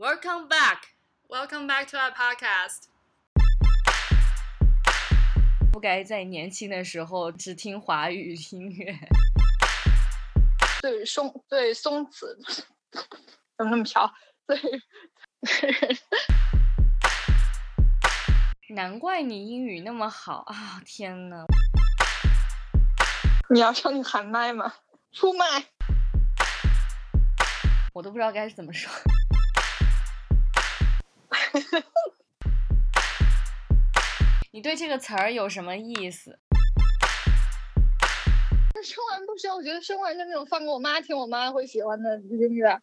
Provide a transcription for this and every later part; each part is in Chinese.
Welcome back, welcome back to our podcast. 不该在年轻的时候只听华语音乐。对松对松子，怎么那么飘？对难怪你英语那么好啊！天呐，你要上去喊麦吗？出麦！我都不知道该怎么说。你对这个词儿有什么意思？生完不需要，我觉得生完就那种放给我妈听，我妈会喜欢的音乐。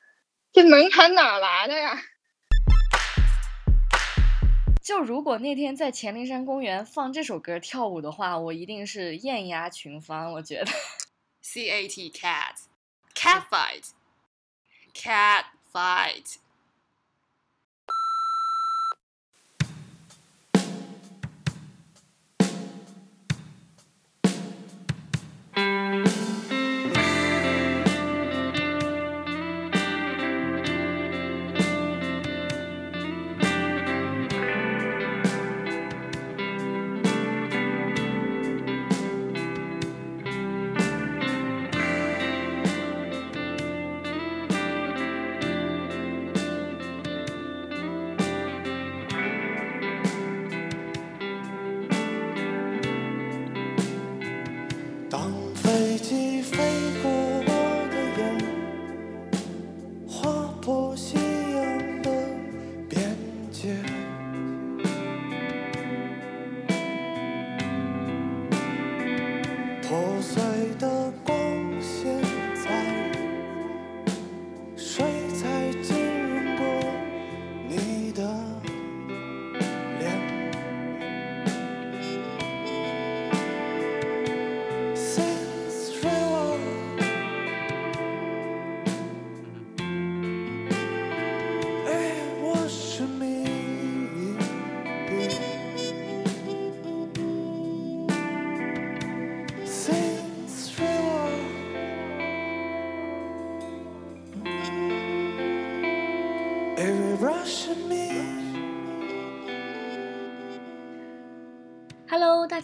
这门槛哪来的呀？就如果那天在黔灵山公园放这首歌跳舞的话，我一定是艳压群芳。我觉得。C A T cat cat fight cat fight。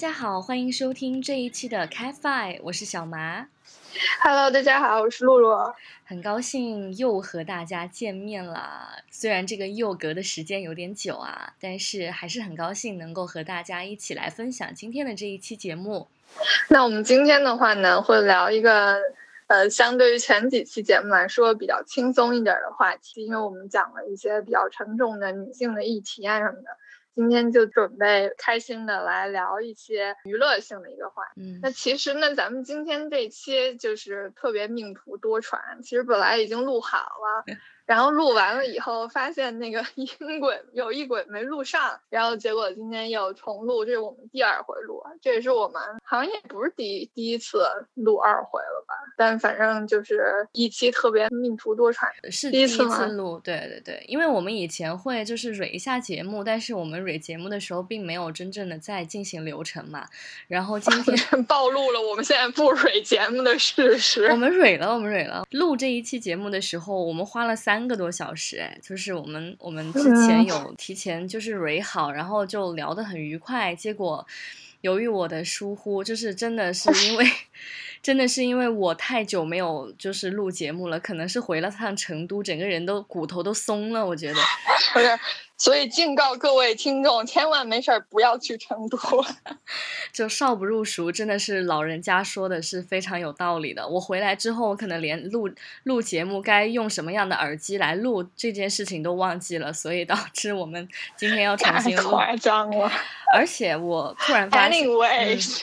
家好，欢迎收听这一期的 Cat Five，我是小麻，Hello，大家好，我是露露。很高兴又和大家见面了。虽然这个又隔的时间有点久啊，但是还是很高兴能够和大家一起来分享今天的这一期节目。那我们今天的话呢，会聊一个呃，相对于前几期节目来说比较轻松一点的话题，因为我们讲了一些比较沉重的女性的议题啊什么的。今天就准备开心的来聊一些娱乐性的一个话题。嗯那其实呢，咱们今天这期就是特别命途多舛。其实本来已经录好了，然后录完了以后发现那个 音轨有一轨没录上，然后结果今天又重录，这是我们第二回录，这也是我们好像也不是第一第一次录二回了吧？但反正就是一期特别命途多舛。是第一第一次录，对对对，因为我们以前会就是蕊一下节目，但是我们蕊节目的时候并没有真正的在进行流程嘛。然后今天 暴露了我们现在不蕊节目的事实。我们蕊了，我们蕊了。录这一期节目的时候，我们花了三个多小时，哎，就是我们我们之前嗯有提前就是蕊好，然后就聊得很愉快。结果由于我的疏忽，就是真的是因为。真的是因为我太久没有就是录节目了，可能是回了趟成都，整个人都骨头都松了，我觉得。不是，所以敬告各位听众，千万没事儿不要去成都。就少不入熟，真的是老人家说的是非常有道理的。我回来之后，我可能连录录节目该用什么样的耳机来录这件事情都忘记了，所以导致我们今天要重新录。夸张了。而且我突然发现，Anyways，、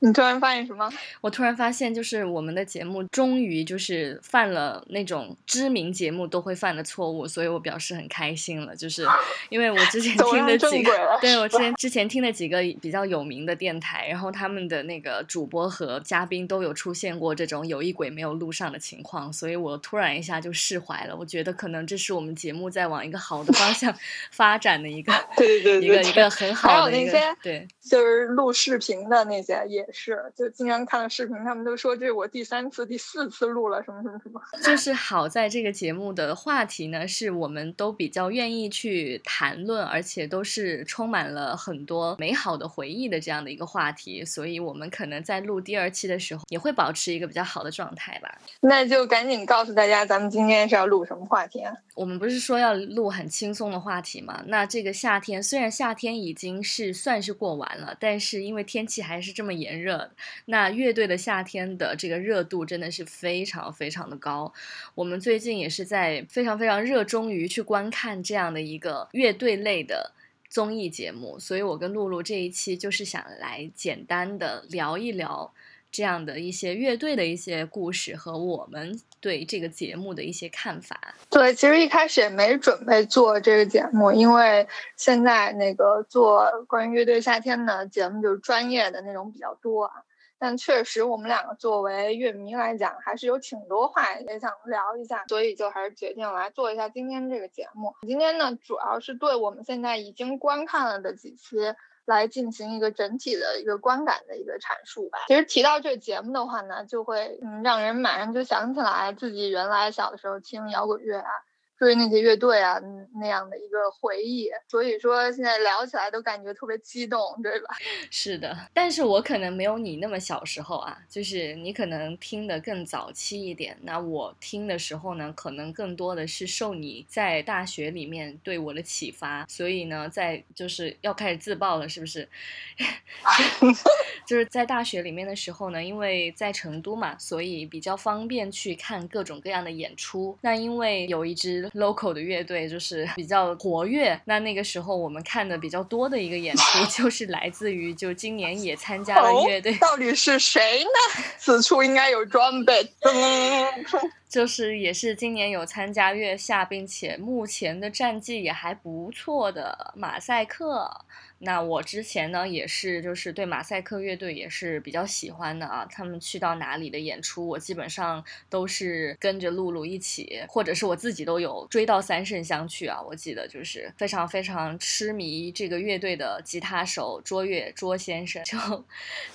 你突然发现什么？我突然发现，就是我们的节目终于就是犯了那种知名节目都会犯的错误，所以我表示很开心了。就是 因为我之前听的几个，对我之前之前听的几个比较有名的电台，然后他们的那个主播和嘉宾都有出现过这种有一轨没有录上的情况，所以我突然一下就释怀了。我觉得可能这是我们节目在往一个好的方向 发展的一个对对对一个一个很好的一个那些对。就是录视频的那些也也是，就经常看了视频，他们都说这是我第三次、第四次录了什么什么什么。就是好在这个节目的话题呢，是我们都比较愿意去谈论，而且都是充满了很多美好的回忆的这样的一个话题，所以我们可能在录第二期的时候也会保持一个比较好的状态吧。那就赶紧告诉大家，咱们今天是要录什么话题啊？我们不是说要录很轻松的话题吗？那这个夏天虽然夏天已经是算是过完了，但是因为天气还是这么炎热，热那乐队的夏天的这个热度真的是非常非常的高。我们最近也是在非常非常热衷于去观看这样的一个乐队类的综艺节目，所以我跟露露这一期就是想来简单的聊一聊这样的一些乐队的一些故事和我们对这个节目的一些看法。对，其实一开始也没准备做这个节目，因为现在那个做关于乐队夏天的节目就是专业的那种比较多啊。但确实，我们两个作为乐迷来讲，还是有挺多话也想聊一下，所以就还是决定来做一下今天这个节目。今天呢，主要是对我们现在已经观看了的几期来进行一个整体的一个观感的一个阐述吧。其实提到这个节目的话呢，就会嗯让人马上就想起来自己原来小的时候听摇滚乐啊。追那些乐队啊，那样的一个回忆，所以说现在聊起来都感觉特别激动，对吧？是的，但是我可能没有你那么小时候啊，就是你可能听的更早期一点。那我听的时候呢，可能更多的是受你在大学里面对我的启发，所以呢，在就是要开始自爆了，是不是？就是在大学里面的时候呢，因为在成都嘛，所以比较方便去看各种各样的演出。那因为有一支 local 的乐队就是比较活跃，那那个时候我们看的比较多的一个演出，就是来自于就今年也参加了乐队，到底是谁呢？此处应该有装备。就是也是今年有参加月下，并且目前的战绩也还不错的马赛克。那我之前呢也是，就是对马赛克乐队也是比较喜欢的啊。他们去到哪里的演出，我基本上都是跟着露露一起，或者是我自己都有追到三圣乡去啊。我记得就是非常非常痴迷这个乐队的吉他手卓越卓先生，就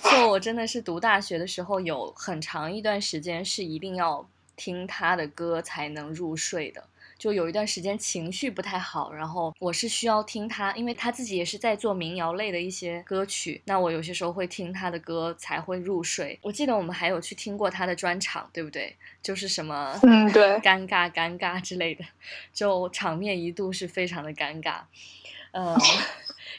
就我真的是读大学的时候有很长一段时间是一定要。听他的歌才能入睡的，就有一段时间情绪不太好，然后我是需要听他，因为他自己也是在做民谣类的一些歌曲，那我有些时候会听他的歌才会入睡。我记得我们还有去听过他的专场，对不对？就是什么嗯，对，尴尬尴尬之类的，就场面一度是非常的尴尬，呃。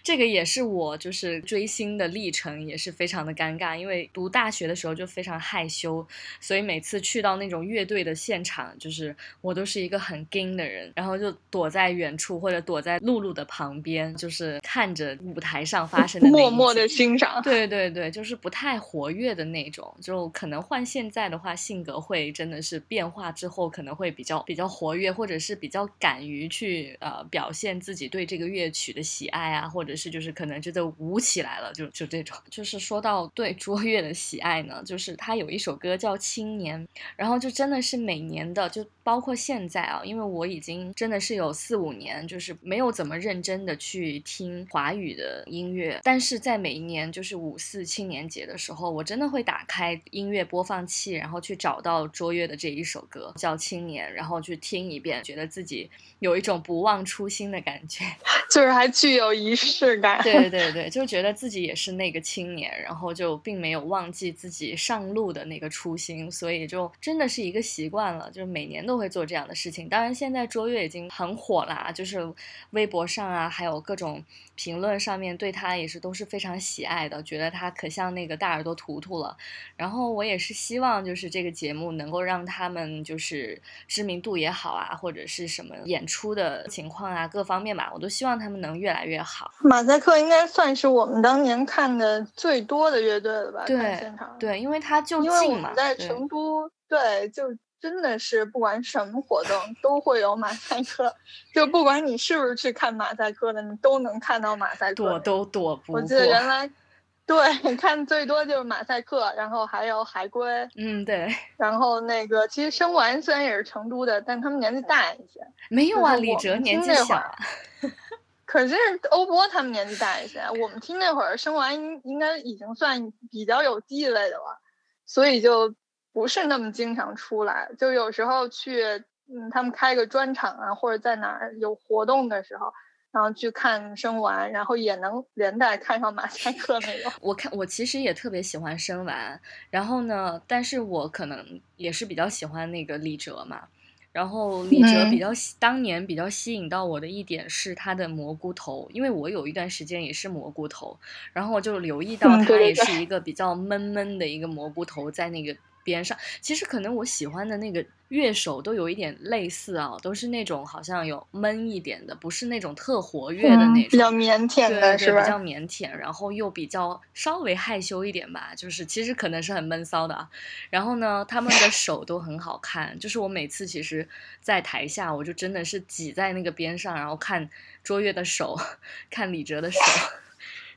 这个也是我就是追星的历程，也是非常的尴尬。因为读大学的时候就非常害羞，所以每次去到那种乐队的现场，就是我都是一个很惊的人，然后就躲在远处或者躲在露露的旁边，就是看着舞台上发生的默默的欣赏。对对对，就是不太活跃的那种。就可能换现在的话，性格会真的是变化之后，可能会比较比较活跃，或者是比较敢于去呃表现自己对这个乐曲的喜爱啊。或者是就是可能就都舞起来了，就就这种。就是说到对卓越的喜爱呢，就是他有一首歌叫《青年》，然后就真的是每年的，就包括现在啊，因为我已经真的是有四五年，就是没有怎么认真的去听华语的音乐，但是在每一年就是五四青年节的时候，我真的会打开音乐播放器，然后去找到卓越的这一首歌叫《青年》，然后去听一遍，觉得自己有一种不忘初心的感觉，就是还具有仪式。是感，对对对，就觉得自己也是那个青年，然后就并没有忘记自己上路的那个初心，所以就真的是一个习惯了，就是每年都会做这样的事情。当然，现在卓越已经很火啦，就是微博上啊，还有各种评论上面对他也是都是非常喜爱的，觉得他可像那个大耳朵图图了。然后我也是希望，就是这个节目能够让他们就是知名度也好啊，或者是什么演出的情况啊，各方面吧，我都希望他们能越来越好。马赛克应该算是我们当年看的最多的乐队了吧？对，对，因为他就因为我近嘛。们在成都，对，就真的是不管什么活动都会有马赛克，就不管你是不是去看马赛克的，你都能看到马赛克。躲都躲不过。我记得原来，对，看最多就是马赛克，然后还有海龟。嗯，对。然后那个，其实生完虽然也是成都的，但他们年纪大一些。没有啊，李哲年纪小。可是欧波他们年纪大一些，我们听那会儿生完应应该已经算比较有地位的了，所以就不是那么经常出来，就有时候去，嗯，他们开个专场啊，或者在哪儿有活动的时候。然后去看生完，然后也能连带看上马赛克那种。我看我其实也特别喜欢生完，然后呢，但是我可能也是比较喜欢那个李哲嘛。然后李哲比较当年比较吸引到我的一点是他的蘑菇头，因为我有一段时间也是蘑菇头，然后我就留意到他也是一个比较闷闷的一个蘑菇头在那个。边上，其实可能我喜欢的那个乐手都有一点类似啊，都是那种好像有闷一点的，不是那种特活跃的那种，比较腼腆的是吧？比较腼腆，然后又比较稍微害羞一点吧，就是其实可能是很闷骚的啊。然后呢，他们的手都很好看，就是我每次其实，在台下我就真的是挤在那个边上，然后看卓越的手，看李哲的手。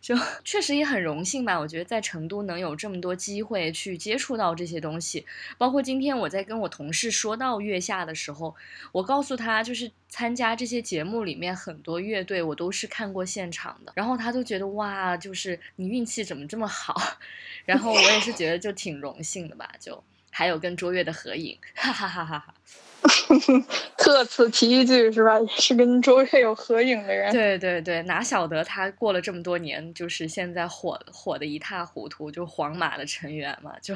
就 确实也很荣幸吧，我觉得在成都能有这么多机会去接触到这些东西，包括今天我在跟我同事说到月下的时候，我告诉他就是参加这些节目里面很多乐队我都是看过现场的，然后他都觉得哇，就是你运气怎么这么好，然后我也是觉得就挺荣幸的吧，就还有跟卓越的合影，哈哈哈哈哈。特此提一句是吧？是跟周越有合影的人。对对对，哪晓得他过了这么多年，就是现在火火的一塌糊涂，就皇马的成员嘛，就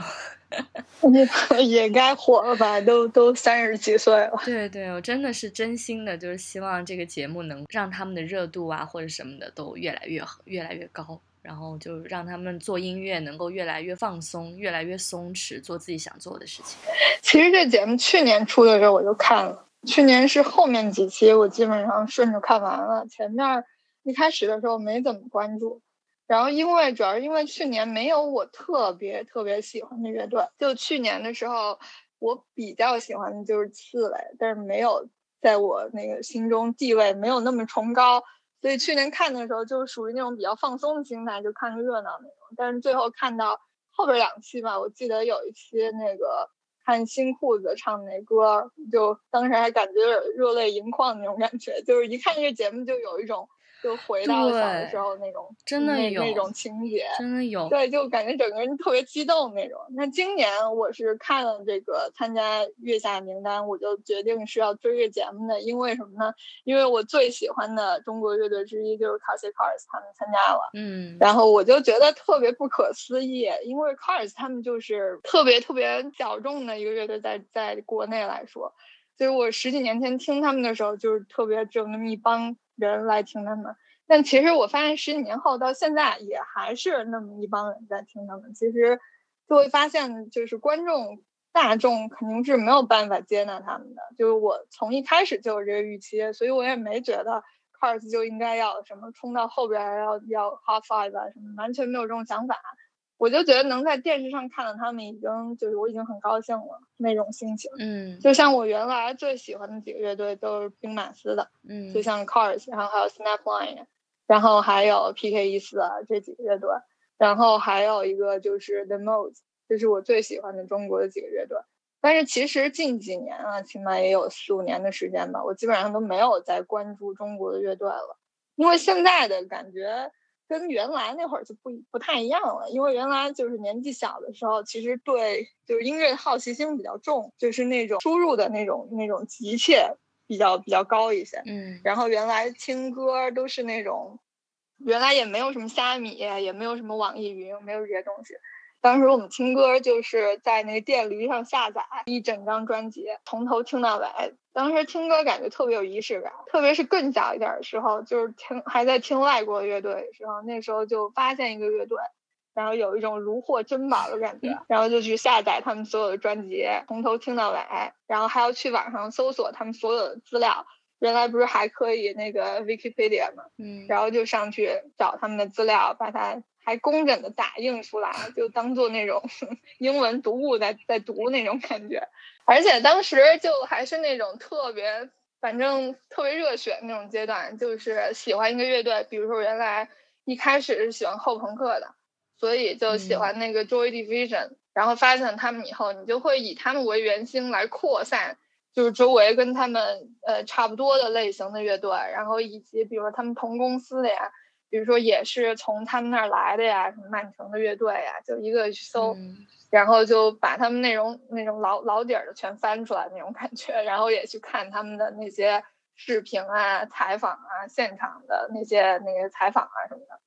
也 也该火了吧？都都三十几岁了。对对，我真的是真心的，就是希望这个节目能让他们的热度啊，或者什么的都越来越越来越高。然后就让他们做音乐能够越来越放松，越来越松弛，做自己想做的事情。其实这节目去年出的时候我就看了，去年是后面几期我基本上顺着看完了，前面一开始的时候没怎么关注。然后因为主要是因为去年没有我特别特别喜欢的乐队，就去年的时候我比较喜欢的就是刺猬，但是没有在我那个心中地位没有那么崇高。所以去年看的时候，就是属于那种比较放松的心态，就看个热闹那种。但是最后看到后边两期吧，我记得有一期那个看新裤子唱那歌，就当时还感觉热泪盈眶那种感觉，就是一看这个节目就有一种。就回到小的时候那种，真的有那种情节，真的有。对，就感觉整个人特别激动那种。那今年我是看了这个参加月下名单，我就决定是要追这节目的，因为什么呢？因为我最喜欢的中国乐队之一就是 Cars Cars 他们参加了，嗯，然后我就觉得特别不可思议，因为 Cars 他们就是特别特别小众的一个乐队，在在国内来说，所以我十几年前听他们的时候，就是特别只有那么一帮。人来听他们，但其实我发现十几年后到现在也还是那么一帮人在听他们。其实就会发现，就是观众大众肯定是没有办法接纳他们的。就是我从一开始就有这个预期，所以我也没觉得 Cars 就应该要什么冲到后边要要 Hot Five 啊什么，完全没有这种想法。我就觉得能在电视上看到他们，已经就是我已经很高兴了那种心情。嗯，就像我原来最喜欢的几个乐队都是兵马司的，嗯，就像 Cars，然后还有 Snapline，然后还有 PK 一四啊这几个乐队，然后还有一个就是 The Modes，这是我最喜欢的中国的几个乐队。但是其实近几年啊，起码也有四五年的时间吧，我基本上都没有再关注中国的乐队了，因为现在的感觉。跟原来那会儿就不不太一样了，因为原来就是年纪小的时候，其实对就是音乐好奇心比较重，就是那种输入的那种那种急切比较比较高一些。嗯，然后原来听歌都是那种，原来也没有什么虾米，也没有什么网易云，没有这些东西。当时我们听歌就是在那个电驴上下载一整张专辑，从头听到尾。当时听歌感觉特别有仪式感，特别是更小一点的时候，就是听还在听外国乐队的时候，那时候就发现一个乐队，然后有一种如获珍宝的感觉，然后就去下载他们所有的专辑，从头听到尾，然后还要去网上搜索他们所有的资料。原来不是还可以那个 Wikipedia 吗？嗯，然后就上去找他们的资料，把它。还工整的打印出来，就当做那种 英文读物在在读那种感觉，而且当时就还是那种特别，反正特别热血那种阶段，就是喜欢一个乐队，比如说原来一开始是喜欢后朋克的，所以就喜欢那个 Joy Division，然后发现他们以后，你就会以他们为圆心来扩散。就是周围跟他们呃差不多的类型的乐队，然后以及比如说他们同公司的呀，比如说也是从他们那儿来的呀，什么曼城的乐队呀，就一个去搜，嗯然后就把他们那种那种老老底儿的全翻出来那种感觉，然后也去看他们的那些视频啊、采访啊、现场的那些那些采访啊什么的。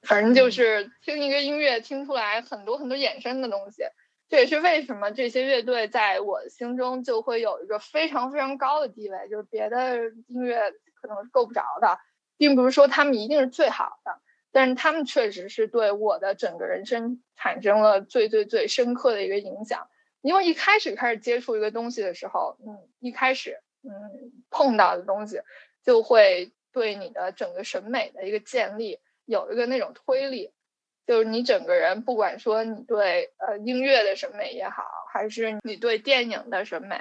反正就是听一个音乐，听出来很多很多衍生的东西。这也是为什么这些乐队在我心中就会有一个非常非常高的地位，就是别的音乐可能是够不着的，并不是说他们一定是最好的，但是他们确实是对我的整个人生产生了最最最深刻的一个影响。因为一开始开始接触一个东西的时候，嗯，一开始嗯碰到的东西，就会对你的整个审美的一个建立有一个那种推力。就是你整个人，不管说你对呃音乐的审美也好，还是你对电影的审美，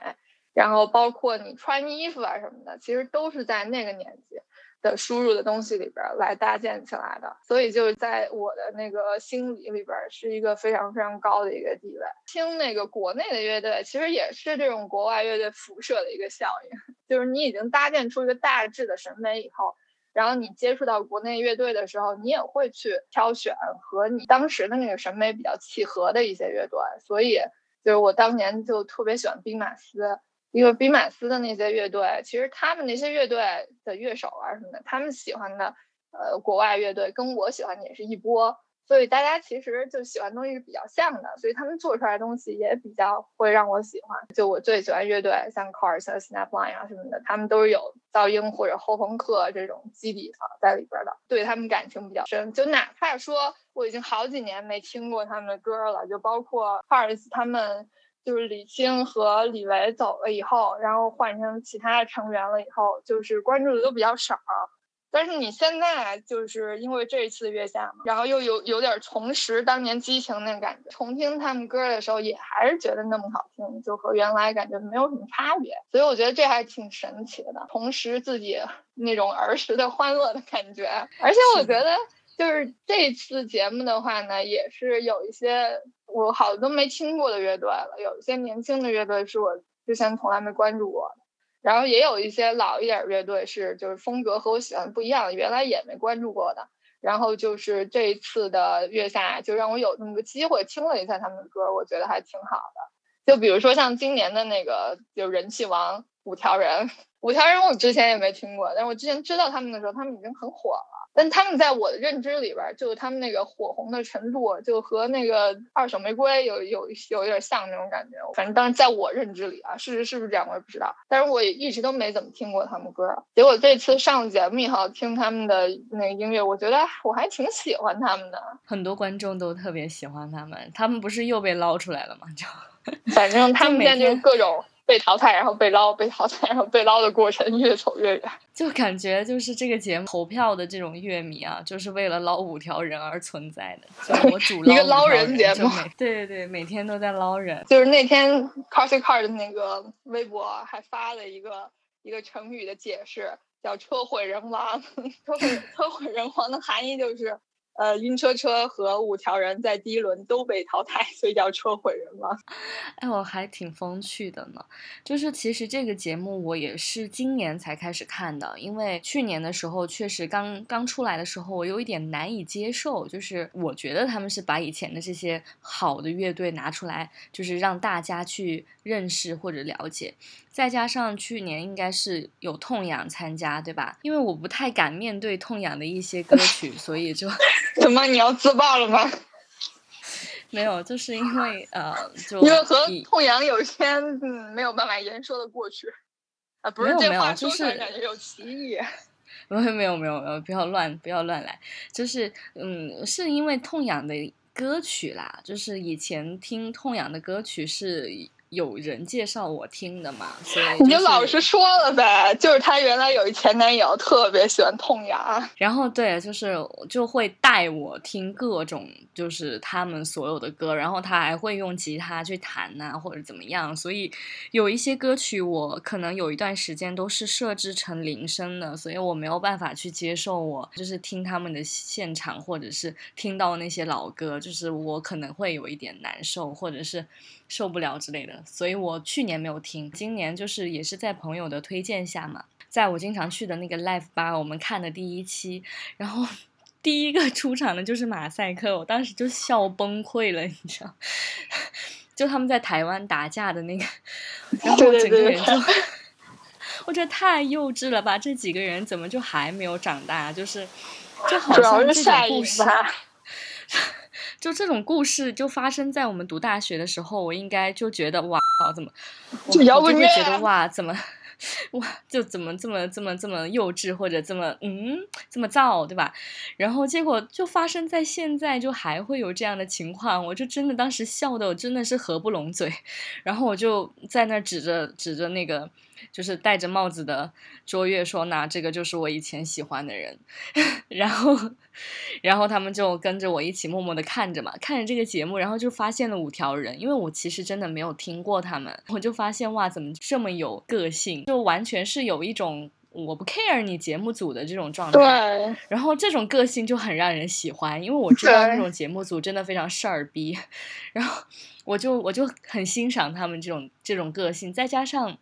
然后包括你穿衣服啊什么的，其实都是在那个年纪的输入的东西里边来搭建起来的。所以就是在我的那个心理里边是一个非常非常高的一个地位。听那个国内的乐队，其实也是这种国外乐队辐射的一个效应，就是你已经搭建出一个大致的审美以后。然后你接触到国内乐队的时候，你也会去挑选和你当时的那个审美比较契合的一些乐队。所以，就是我当年就特别喜欢兵马司，一个比马斯的那些乐队，其实他们那些乐队的乐手啊什么的，他们喜欢的呃国外乐队跟我喜欢的也是一波。所以大家其实就喜欢东西是比较像的，所以他们做出来的东西也比较会让我喜欢。就我最喜欢乐队，像 Cars Snapline 啊什么的，他们都是有噪音或者后朋克这种基底啊在里边的，对他们感情比较深。就哪怕说我已经好几年没听过他们的歌了，就包括 Cars 他们就是李青和李维走了以后，然后换成其他的成员了以后，就是关注的都比较少。但是你现在就是因为这一次月下嘛，然后又有有点重拾当年激情那感觉，重听他们歌的时候也还是觉得那么好听，就和原来感觉没有什么差别，所以我觉得这还挺神奇的，重拾自己那种儿时的欢乐的感觉。而且我觉得就是这次节目的话呢，也是有一些我好多没听过的乐队了，有一些年轻的乐队是我之前从来没关注过的。然后也有一些老一点乐队是就是风格和我喜欢不一样，原来也没关注过的。然后就是这一次的月下，就让我有这么个机会听了一下他们的歌，我觉得还挺好的。就比如说像今年的那个就人气王五条人，五条人我之前也没听过，但是我之前知道他们的时候，他们已经很火了。但他们在我的认知里边，就他们那个火红的程度，就和那个二手玫瑰有有有一点像那种感觉。反正当时在我认知里啊，事实是不是这样我也不知道。但是我也一直都没怎么听过他们歌。结果这次上节目以后听他们的那个音乐，我觉得我还挺喜欢他们的。很多观众都特别喜欢他们，他们不是又被捞出来了吗？就反正他们在就天各种被淘汰，然后被捞，被淘汰，然后被捞的过程越走越远。就感觉就是这个节目投票的这种乐迷啊，就是为了捞五条人而存在的。就我主 一个捞人节目对对对，每天都在捞人。就是那天 Carsy Car 的那个微博还发了一个一个成语的解释，叫“车毁人亡”。车毁车毁人亡的含义就是，呃，晕车车和五条人在第一轮都被淘汰，所以叫车毁人亡。哎，我还挺风趣的呢。就是其实这个节目我也是今年才开始看的，因为去年的时候确实刚刚出来的时候，我有一点难以接受。就是我觉得他们是把以前的这些好的乐队拿出来，就是让大家去认识或者了解。再加上去年应该是有痛痒参加，对吧？因为我不太敢面对痛痒的一些歌曲，所以就 怎么你要自爆了吗？没有，就是因为呃，就因为和痛痒有些嗯没有办法言说的过去。啊，不是这话说就是出来感觉有歧义。没有没有没有没有，不要乱不要乱来，就是嗯，是因为痛痒的歌曲啦，就是以前听痛痒的歌曲是有人介绍我听的嘛，所以、你就老实说了呗，就是他原来有一前男友特别喜欢痛痒，然后对，就是就会带我听各种就是他们所有的歌，然后他还会用吉他去弹呐、或者怎么样，所以有一些歌曲我可能有一段时间都是设置成铃声的，所以我没有办法去接受我就是听他们的现场，或者是听到那些老歌，就是我可能会有一点难受，或者是受不了之类的，所以我去年没有听，今年就是也是在朋友的推荐下嘛，在我经常去的那个 live 吧，我们看的第一期，然后 第一个出场的就是马赛克，我当时就笑崩溃了，你知道，就他们在台湾打架的那个，然后我整个人就。我觉得太幼稚了吧！这几个人怎么就还没有长大？就是，就好像这种故事，就这种故事就发生在我们读大学的时候，我应该就觉得哇，怎么，我就会觉得哇，怎么，哇，就怎么这么这么这么幼稚，或者这么嗯这么燥，对吧？然后结果就发生在现在，就还会有这样的情况，我就真的当时笑的我真的是合不拢嘴，然后我就在那指着指着那个。就是戴着帽子的卓越说：“那这个就是我以前喜欢的人。”然后，然后他们就跟着我一起默默的看着嘛，看着这个节目，然后就发现了五条人。因为我其实真的没有听过他们，我就发现哇，怎么这么有个性？就完全是有一种我不 care 你节目组的这种状态。对。然后这种个性就很让人喜欢，因为我知道那种节目组真的非常事儿逼。然后我就我就很欣赏他们这种这种个性，再加上。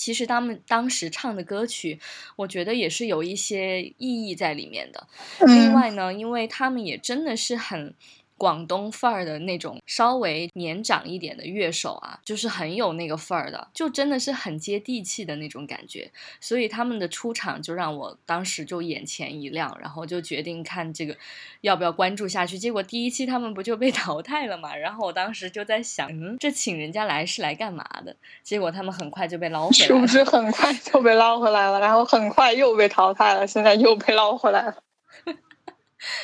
其实他们当时唱的歌曲，我觉得也是有一些意义在里面的。另外呢，因为他们也真的是很。广东范儿的那种稍微年长一点的乐手啊，就是很有那个范儿的，就真的是很接地气的那种感觉。所以他们的出场就让我当时就眼前一亮，然后就决定看这个要不要关注下去。结果第一期他们不就被 淘汰了嘛？然后我当时就在想，嗯，这请人家来是来干嘛的？结果他们很快就被捞回来，是不是很快就被捞回来了？然后很快又被淘汰了，现在又被捞回来了。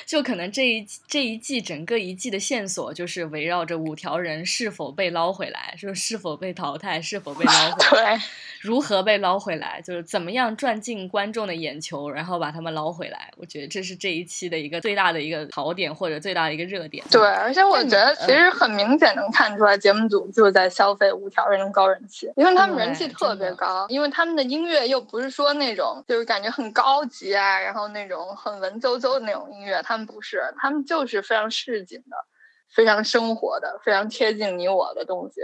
就可能这一这一季整个一季的线索就是围绕着五条人是否被捞回来，就是是否被淘汰，是否被捞回来，如何被捞回来，就是怎么样赚进观众的眼球，然后把他们捞回来。我觉得这是这一期的一个最大的一个槽点或者最大的一个热点。对，而且我觉得其实很明显能看出来，节目组就是在消费五条人的高人气，因为他们人气特别高，因为他们的音乐又不是说那种就是感觉很高级啊，然后那种很文绉绉的那种音乐，他们。不是，他们就是非常市井的，非常生活的，非常贴近你我的东西。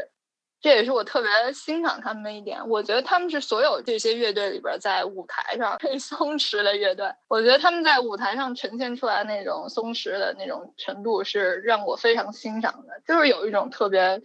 这也是我特别欣赏他们的一点。我觉得他们是所有这些乐队里边在舞台上最 松弛的乐队。我觉得他们在舞台上呈现出来那种松弛的那种程度是让我非常欣赏的。就是有一种特别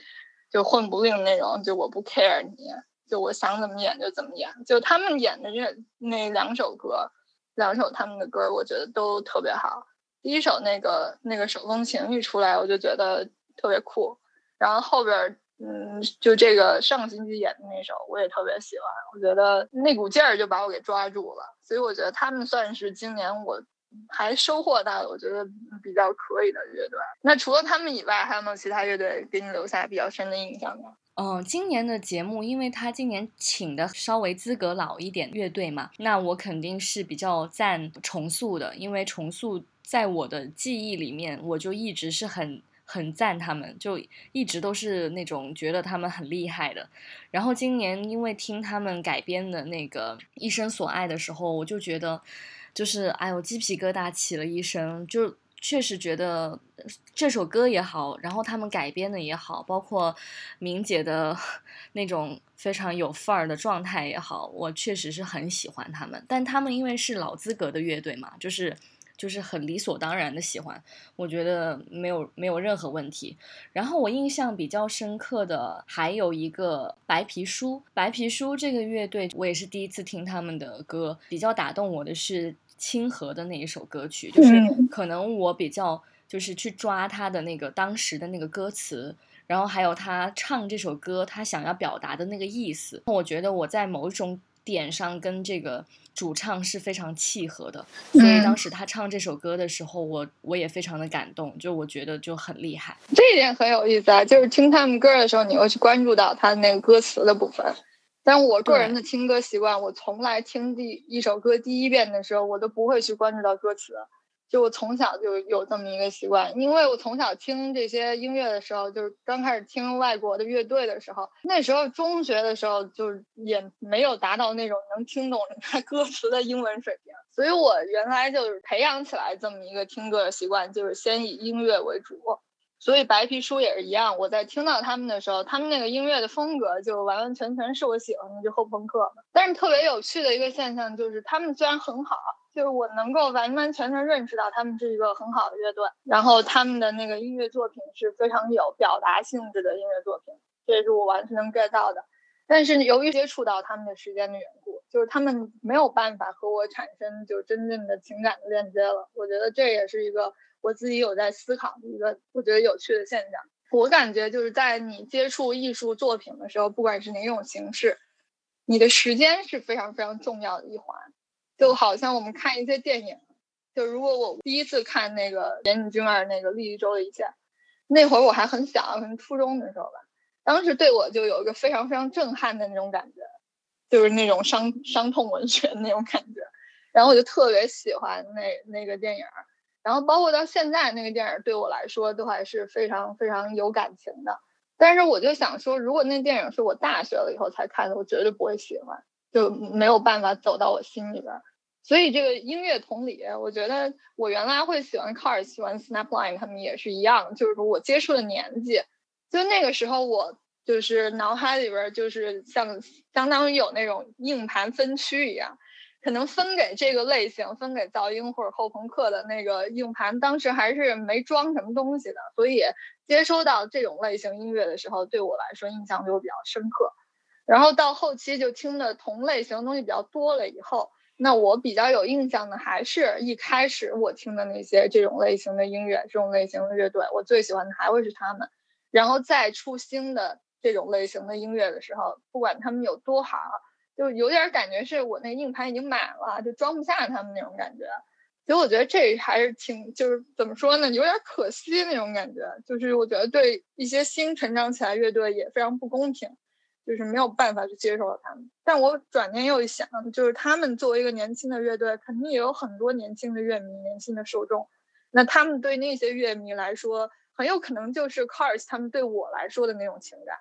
就混不吝那种，就我不 care 你，就我想怎么演就怎么演。就他们演的这那两首歌，两首他们的歌，我觉得都特别好。第一首那个那个手风琴一出来，我就觉得特别酷。然后后边嗯，就这个上个星期演的那首，我也特别喜欢。我觉得那股劲儿就把我给抓住了。所以我觉得他们算是今年我还收获到的，我觉得比较可以的乐队。那除了他们以外，还有没有其他乐队给你留下比较深的印象呢？嗯，今年的节目，因为他今年请的稍微资格老一点乐队嘛，那我肯定是比较赞重塑的，因为重塑。在我的记忆里面，我就一直是很很赞他们，就一直都是那种觉得他们很厉害的。然后今年因为听他们改编的那个《一生所爱》的时候，我就觉得，就是哎呦鸡皮疙瘩起了一身，就确实觉得这首歌也好，然后他们改编的也好，包括明姐的 那种非常有范儿的状态也好，我确实是很喜欢他们。但他们因为是老资格的乐队嘛，就是。就是很理所当然的喜欢，我觉得没有没有任何问题。然后我印象比较深刻的还有一个白皮书，白皮书这个乐队我也是第一次听他们的歌，比较打动我的是清河的那一首歌曲，就是可能我比较就是去抓他的那个当时的那个歌词，然后还有他唱这首歌他想要表达的那个意思，我觉得我在某一种点上跟这个。主唱是非常契合的，所以当时他唱这首歌的时候，我我也非常的感动，就我觉得就很厉害。这一点很有意思啊，就是听他们歌的时候，你会去关注到他的那个歌词的部分。但我个人的听歌习惯，我从来听第一首歌第一遍的时候，我都不会去关注到歌词。就我从小就有这么一个习惯，因为我从小听这些音乐的时候，就是刚开始听外国的乐队的时候，那时候中学的时候，就是也没有达到那种能听懂人家 歌词的英文水平，所以我原来就是培养起来这么一个听歌的习惯，就是先以音乐为主，所以白皮书也是一样。我在听到他们的时候，他们那个音乐的风格就完完全全是我喜欢的，就后朋克。但是特别有趣的一个现象就是，他们虽然很好，就是我能够完完全全认识到他们是一个很好的乐队，然后他们的那个音乐作品是非常有表达性质的音乐作品，这也是我完全能 get 到的。但是由于接触到他们的时间的缘故，就是他们没有办法和我产生就真正的情感的链接了。我觉得这也是一个我自己有在思考一个我觉得有趣的现象。我感觉就是在你接触艺术作品的时候，不管是哪种形式，你的时间是非常非常重要的一环。就好像我们看一些电影，就如果我第一次看那个岩井俊二那个《利益周的一切》，那会儿我还很小，可能初中的时候吧。当时对我就有一个非常非常震撼的那种感觉，就是那种伤伤痛文学的那种感觉，然后我就特别喜欢那那个电影，然后包括到现在那个电影对我来说都还是非常非常有感情的。但是我就想说，如果那电影是我大学了以后才看的，我绝对不会喜欢，就没有办法走到我心里边。所以这个音乐同理，我觉得我原来会喜欢 Cars，喜欢 Snapline，他们也是一样，就是说我接触的年纪。就那个时候，我就是脑海里边就是像相当于有那种硬盘分区一样，可能分给这个类型，分给噪音或者后朋克的那个硬盘，当时还是没装什么东西的，所以接收到这种类型音乐的时候，对我来说印象就比较深刻。然后到后期就听的同类型东西比较多了以后，那我比较有印象的还是一开始我听的那些这种类型的音乐，这种类型的乐队，我最喜欢的还会是他们。然后再出新的这种类型的音乐的时候，不管他们有多好，就有点感觉是我那硬盘已经满了，就装不下他们那种感觉。所以我觉得这还是挺，就是怎么说呢，有点可惜那种感觉。就是我觉得对一些新成长起来乐队也非常不公平，就是没有办法去接受他们。但我转念又一想，就是他们作为一个年轻的乐队，肯定也有很多年轻的乐迷、年轻的受众。那他们对那些乐迷来说，很有可能就是 Cars 他们对我来说的那种情感，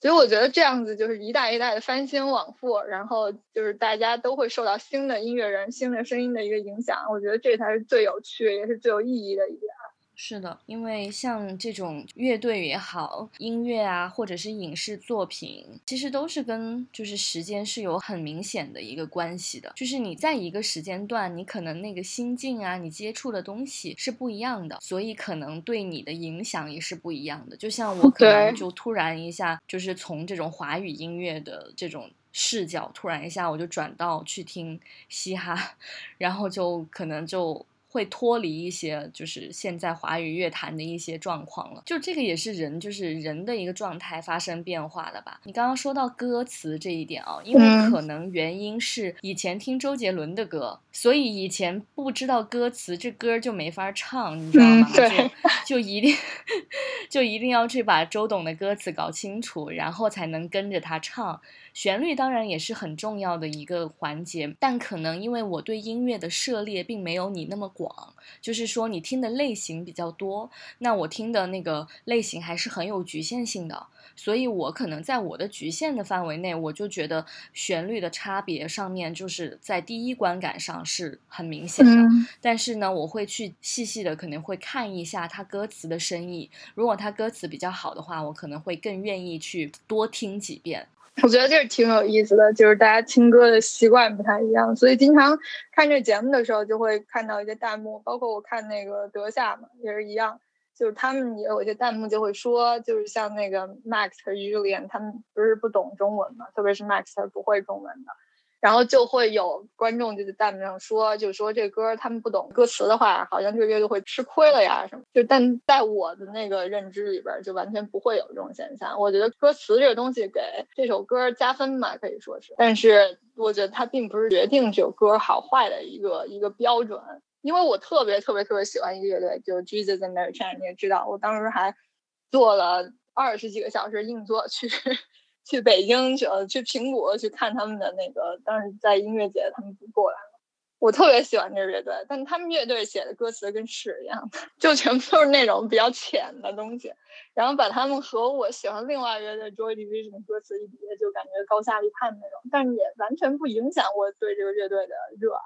所以我觉得这样子就是一代一代的翻新往复，然后就是大家都会受到新的音乐人、新的声音的一个影响，我觉得这才是最有趣也是最有意义的一点。是的，因为像这种乐队也好，音乐啊，或者是影视作品，其实都是跟就是时间是有很明显的一个关系的。就是你在一个时间段，你可能那个心境啊，你接触的东西是不一样的，所以可能对你的影响也是不一样的。就像我可能就突然一下，就是从这种华语音乐的这种视角，突然一下我就转到去听嘻哈，然后就可能就。会脱离一些，就是现在华语乐坛的一些状况了。就这个也是人，就是人的一个状态发生变化的吧。你刚刚说到歌词这一点啊，因为可能原因是以前听周杰伦的歌，所以以前不知道歌词，这歌就没法唱，你知道吗？对，就一定 就一定要去把周董的歌词搞清楚，然后才能跟着他唱。旋律当然也是很重要的一个环节，但可能因为我对音乐的涉猎并没有你那么广，就是说你听的类型比较多，那我听的那个类型还是很有局限性的，所以我可能在我的局限的范围内，我就觉得旋律的差别上面就是在第一观感上是很明显的。但是呢，我会去细细的可能会看一下它歌词的深意，如果它歌词比较好的话，我可能会更愿意去多听几遍。我觉得这是挺有意思的，就是大家听歌的习惯不太一样，所以经常看这节目的时候，就会看到一些弹幕，包括我看那个德夏嘛，也是一样，就是他们也有一些弹幕就会说，就是像那个 Max 和 Julian，他们不是不懂中文嘛，特别是 Max 他不会中文的。然后就会有观众就在弹幕上说，就说这歌他们不懂歌词的话，好像这个乐队会吃亏了呀什么。就但在我的那个认知里边，就完全不会有这种现象。我觉得歌词这个东西给这首歌加分嘛，可以说是。但是我觉得它并不是决定这首歌好坏的一个一个标准。因为我特别特别特别喜欢一个乐队，就是 Jesus and Mary Chain，你也知道，我当时还坐了二十几个小时硬座去。去北京去呃去苹果去看他们的那个，当时在音乐节他们过来了。我特别喜欢这个乐队，但他们乐队写的歌词跟屎一样，就全部都是那种比较浅的东西。然后把他们和我喜欢另外乐队 Joy Division 的歌词一比，就感觉高下立判那种。但是也完全不影响我对这个乐队的热爱。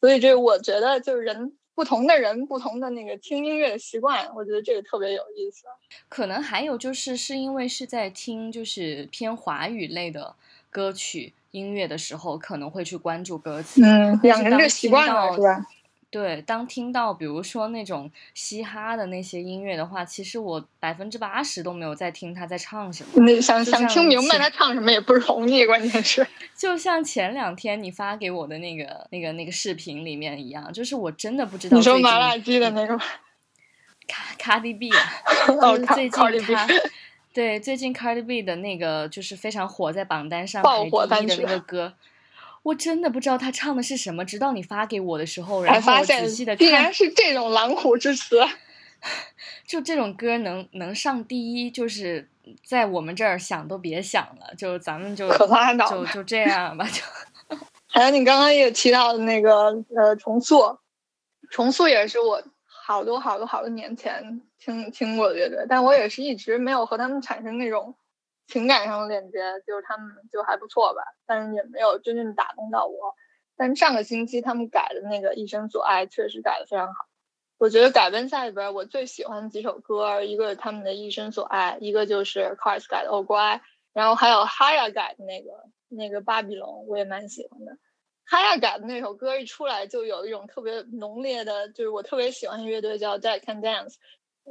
所以这我觉得就是人不同的人不同的那个听音乐的习惯，我觉得这个特别有意思。可能还有就是是因为是在听就是偏华语类的歌曲音乐的时候，可能会去关注歌词。嗯，养成这习惯了是吧？对，当听到比如说那种嘻哈的那些音乐的话，其实我百分之八十都没有在听他在唱什么。你想想听明白他唱什么也不容易，关键是。就像前两天你发给我的那个、那个、那个视频里面一样，就是我真的不知道你说麻辣鸡的那个吗？卡卡迪 B 啊，哦就是最近他，对最近 Cardi B 的那个就是非常火，在榜单上爆排火的那个歌，我真的不知道他唱的是什么，直到你发给我的时候，然后我才发现仔细的看竟然，是这种狼虎之词。就这种歌能能上第一，就是在我们这儿想都别想了，就咱们就可拉倒就就这样吧，就 还有你刚刚也提到的那个呃重塑，重塑也是我好多好多好多年前听听过的乐队，但我也是一直没有和他们产生那种情感上的链接，就是他们就还不错吧，但是也没有真正打动到我。但上个星期他们改的那个《一生所爱》确实改的非常好。我觉得改编赛里边我最喜欢的几首歌，一个是他们的《一生所爱》，一个就是 Cars 改的《哦乖》，然后还有 Haya 改的那个那个《巴比龙》，我也蛮喜欢的。哈亚改的那首歌一出来，就有一种特别浓烈的，就是我特别喜欢的乐队叫 Dead Can Dance，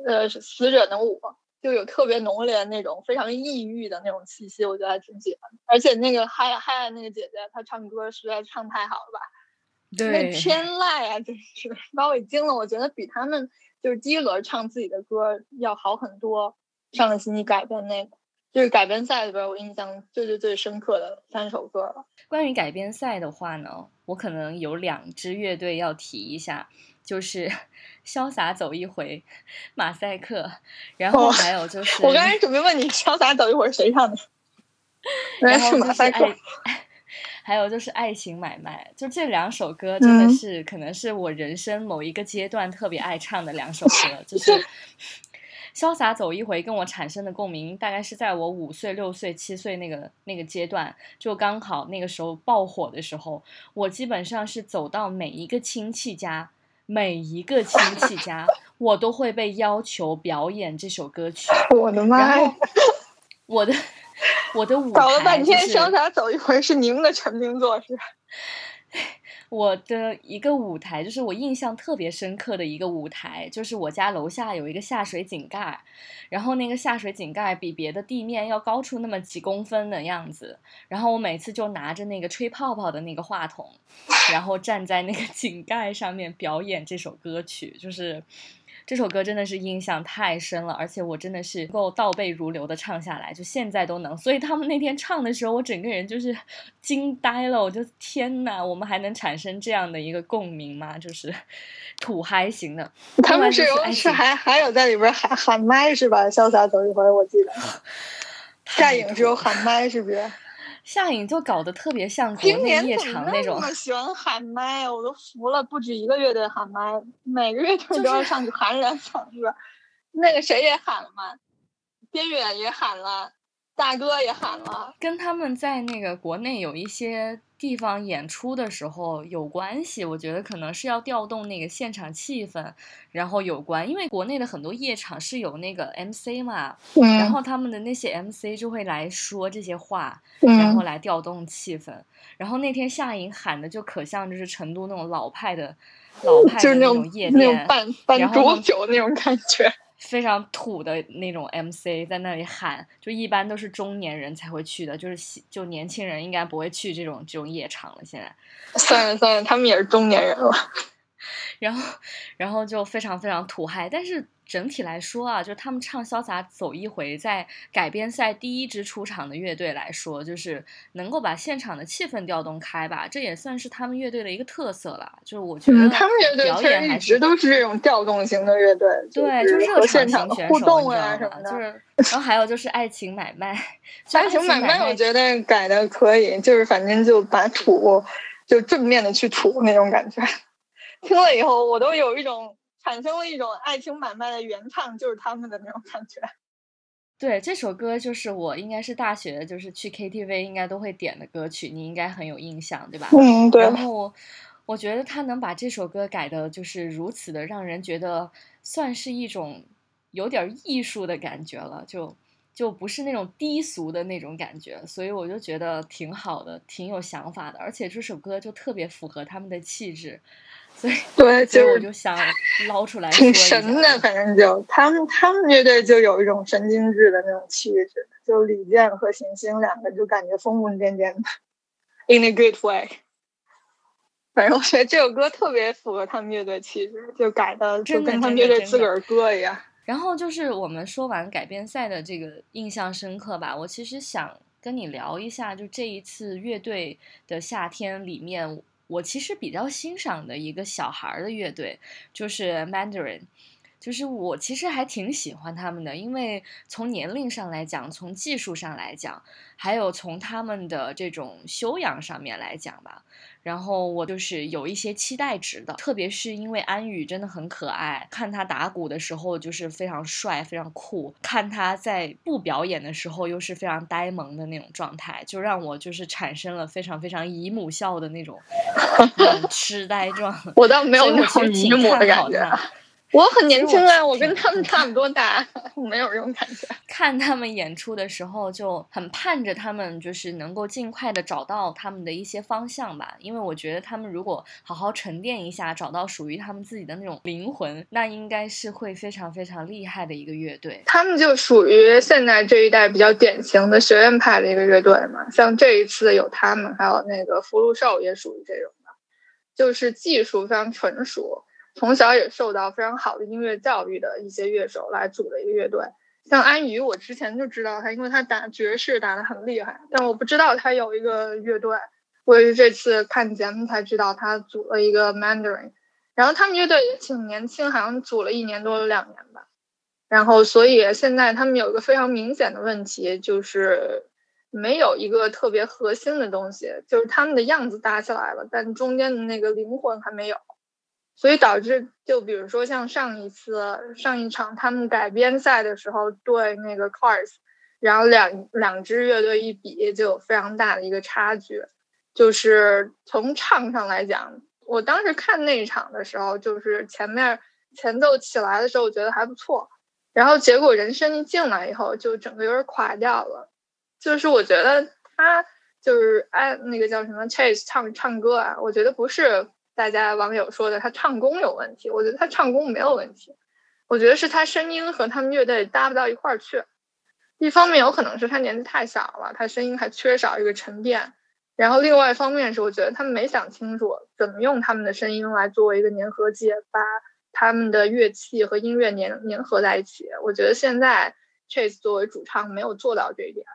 呃，是死者能舞，就有特别浓烈的那种非常抑郁的那种气息，我觉得还挺喜欢。而且那个哈亚哈亚那个姐姐，她唱歌实在唱太好了吧，那对天籁啊，真是把我给惊了。我觉得比他们就是第一轮唱自己的歌要好很多。上个星期改编那个，就是改编赛里边我印象最最最深刻的三首歌了。关于改编赛的话呢，我可能有两支乐队要提一下，就是《潇洒走一回》马赛克，然后哦还有就是、我刚才准备问你《潇洒走一会儿》谁唱的？然后就是马赛克爱。，还有就是《爱情买卖》，就这两首歌真的嗯是、可能是我人生某一个阶段特别爱唱的两首歌，就 是《潇洒走一回》跟我产生的共鸣，大概是在我五岁、六岁、七岁那个那个阶段，就刚好那个时候爆火的时候，我基本上是走到每一个亲戚家。每一个亲戚家，我都会被要求表演这首歌曲。我的妈呀然后！我的我的舞台、就是、搞了半天，潇洒走一回是您的成名作是吧？我的一个舞台，就是我印象特别深刻的一个舞台，就是我家楼下有一个下水井盖，然后那个下水井盖比别的地面要高出那么几公分的样子，然后我每次就拿着那个吹泡泡的那个话筒，然后站在那个井盖上面表演这首歌曲，就是。这首歌真的是印象太深了，而且我真的是够倒背如流的唱下来，就现在都能。所以他们那天唱的时候，我整个人就是惊呆了，我就天呐，我们还能产生这样的一个共鸣吗？就是土嗨型的。他们是有是还还有在里边喊喊麦是吧？潇洒走一回，我记得 夏颖是有喊麦是不是？夏颖就搞得特别像国今内夜年怎么场那种，那么喜欢喊麦啊？我都服了，不止一个乐队喊麦，每个乐队都要上去喊两嗓子。那个谁也喊了嘛，边远也喊了，大哥也喊了。跟他们在那个国内有一些地方演出的时候有关系。我觉得可能是要调动那个现场气氛，然后有关，因为国内的很多夜场是有那个 MC 嘛，然嗯后他们的那些 MC 就会来说这些话，然后嗯，来调动气氛。然后那天夏颖喊的就可像就是成都那种老派的、老派的就是那种种夜那种店，办办然后呢浊酒那种感觉。非常土的那种 MC 在那里喊，就一般都是中年人才会去的，就是就年轻人应该不会去这种这种夜场了。现在，算了算了，他们也是中年人了。然后然后就非常非常土嗨，但是整体来说啊，就是他们唱《潇洒走一回》在改编赛第一支出场的乐队来说，就是能够把现场的气氛调动开吧，这也算是他们乐队的一个特色了。就是我觉得嗯，他们乐队一演还是直都是这种调动型的乐队，对，就和热场现场的型选手，互动啊什么，的。是，然后还有就是爱情买卖，爱情买买卖，我觉得改的可以，就是反正就把土就正面的去土那种感觉。听了以后，我都有一种产生了一种爱情买卖的原唱就是他们的那种感觉。对，这首歌就是我应该是大学就是去 KTV 应该都会点的歌曲，你应该很有印象，对吧？嗯，对然后我觉得他能把这首歌改的，就是如此的让人觉得算是一种有点艺术的感觉了，就就不是那种低俗的那种感觉，所以我就觉得挺好的，挺有想法的，而且这首歌就特别符合他们的气质，所以对，所以就是我就想捞出来挺神的，反正就他们他们乐队就有一种神经质的那种气质，就李健和行星两个就感觉疯疯癫癫的，in a good way。反正我觉得这首歌特别符合他们乐队气质，就改的就跟他们乐队自个儿歌一样。然后就是我们说完改编赛的这个印象深刻吧，我其实想跟你聊一下，就这一次乐队的夏天里面，我其实比较欣赏的一个小孩儿的乐队，就是 Mandarin。就是我其实还挺喜欢他们的，因为从年龄上来讲，从技术上来讲，还有从他们的这种修养上面来讲吧。然后我就是有一些期待值的，特别是因为安宇真的很可爱，看他打鼓的时候就是非常帅、非常酷，看他在不表演的时候又是非常呆萌的那种状态，就让我就是产生了非常非常姨母笑的那种痴呆状。我倒没有那种姨母的感觉他。我很年轻啊，我我跟他们差不多大，我没有这种感觉。看他们演出的时候，就很盼着他们就是能够尽快的找到他们的一些方向吧，因为我觉得他们如果好好沉淀一下，找到属于他们自己的那种灵魂，那应该是会非常非常厉害的一个乐队。他们就属于现在这一代比较典型的学院派的一个乐队嘛，像这一次有他们，还有那个福禄寿也属于这种的，就是技术非常纯熟，从小也受到非常好的音乐教育的一些乐手来组的一个乐队。像安宇，我之前就知道他，因为他打爵士打得很厉害，但我不知道他有一个乐队，我也是这次看节目才知道他组了一个 Mandarin，然后他们乐队也挺年轻，好像组了一年多两年吧。然后，所以现在他们有一个非常明显的问题，就是没有一个特别核心的东西，就是他们的样子搭起来了，但中间的那个灵魂还没有，所以导致就比如说像上一次上一场他们改编赛的时候对那个 Cars，然后两两支乐队一比，就有非常大的一个差距，就是从唱上来讲，我当时看那一场的时候，就是前面前奏起来的时候，我觉得还不错。然后结果人声一进来以后，就整个有点垮掉了。就是我觉得他就是哎那个叫什么 Chase 唱唱歌啊，我觉得不是大家网友说的他唱功有问题，我觉得他唱功没有问题，我觉得是他声音和他们乐队搭不到一块儿去。一方面有可能是他年纪太小了，他声音还缺少一个沉淀。然后另外一方面是我觉得他们没想清楚怎么用他们的声音来作为一个粘合剂，把他们的乐器和音乐粘粘合在一起。我觉得现在 Chase 作为主唱没有做到这一点，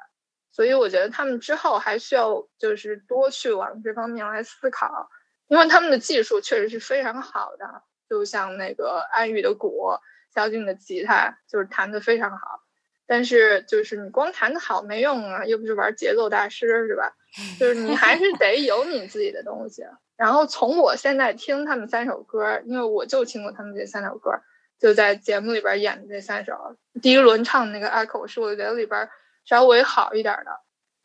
所以我觉得他们之后还需要就是多去往这方面来思考，因为他们的技术确实是非常好的，就像那个安宇的鼓，肖俊的吉他就是弹得非常好。但是就是你光弹得好没用啊，又不是玩节奏大师是吧？就是你还是 得有你自己的东西。然后从我现在听他们三首歌，因为我就听过他们这三首歌，就在节目里边演的这三首。第一轮唱的那个 Echo 是我觉得里边稍微好一点的，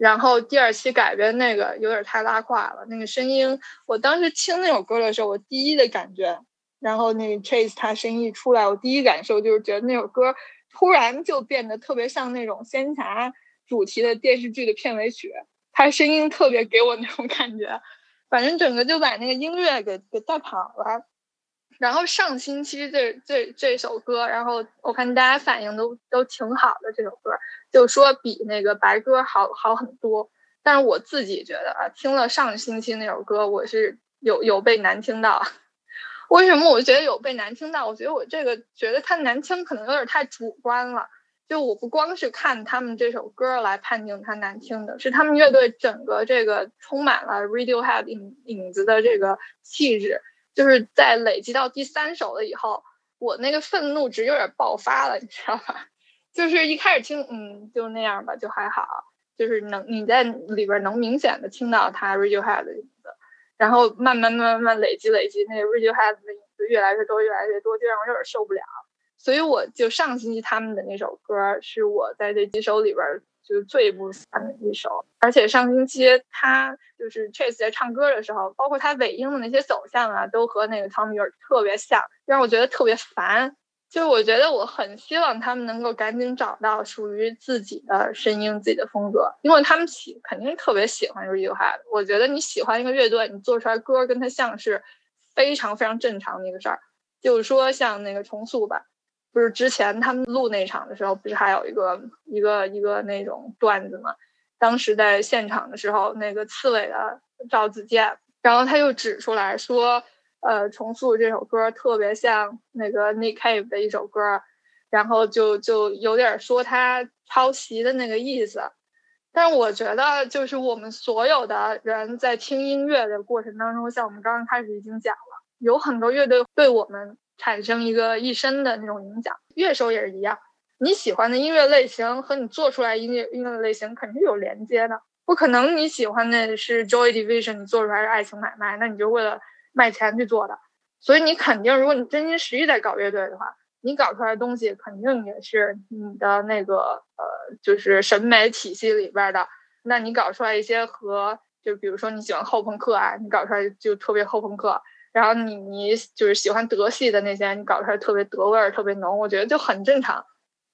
然后第二期改编那个有点太拉胯了，那个声音，我当时听那首歌的时候，我第一的感觉，然后那个 Chase 他声音一出来，我第一感受就是觉得那首歌突然就变得特别像那种仙侠主题的电视剧的片尾曲，他声音特别给我那种感觉。反正整个就把那个音乐给给带跑了。然后上星期这这这首歌，然后我看大家反应都都挺好的，这首歌就说比那个白歌好好很多。但是我自己觉得啊，听了上星期那首歌，我是有有被难听到。为什么我觉得有被难听到？我觉得我这个觉得它难听可能有点太主观了。就我不光是看他们这首歌来判定它难听的，是他们乐队整个这个充满了 Radiohead 影影子的这个气质，就是在累积到第三首了以后，我那个愤怒值有点爆发了，你知道吧？就是一开始听，嗯，就那样吧，就还好，就是能你在里边能明显的听到它 Radiohead 的影子，然后慢慢慢慢慢累积累积，那个 Radiohead 的影子越来越多越来越多，就让我有点受不了。所以我就上星期他们的那首歌是我在这几首里边就是最不喜欢的一首。而且上星期他就是 Chase 在唱歌的时候，包括他尾音的那些走向啊，都和那个 Tom y o r 特别像，让我觉得特别烦。就是我觉得我很希望他们能够赶紧找到属于自己的声音、自己的风格，因为他们喜肯定特别喜欢 Radiohead。我觉得你喜欢一个乐队，你做出来歌跟他像是非常非常正常的一个事儿。就是说像那个重塑吧。不是之前他们录那场的时候，不是还有一个一个一个那种段子吗？当时在现场的时候，那个刺猬的赵子健，然后他就指出来说，呃，重塑这首歌特别像那个 Nick Cave 的一首歌，然后就就有点说他抄袭的那个意思。但是我觉得，就是我们所有的人在听音乐的过程当中，像我们刚刚开始已经讲了，有很多乐队对我们。产生一个一生的那种影响，乐手也是一样。你喜欢的音乐类型和你做出来音乐音乐类型肯定是有连接的，不可能你喜欢的是 Joy Division，你做出来是爱情买卖，那你就为了卖钱去做的。所以你肯定，如果你真心实意在搞乐队的话，你搞出来的东西肯定也是你的那个呃，就是审美体系里边的。那你搞出来一些和，就比如说你喜欢后朋克啊，你搞出来就特别后朋克。然后你你就是喜欢德系的那些，你搞出来特别德味儿，特别浓，我觉得就很正常。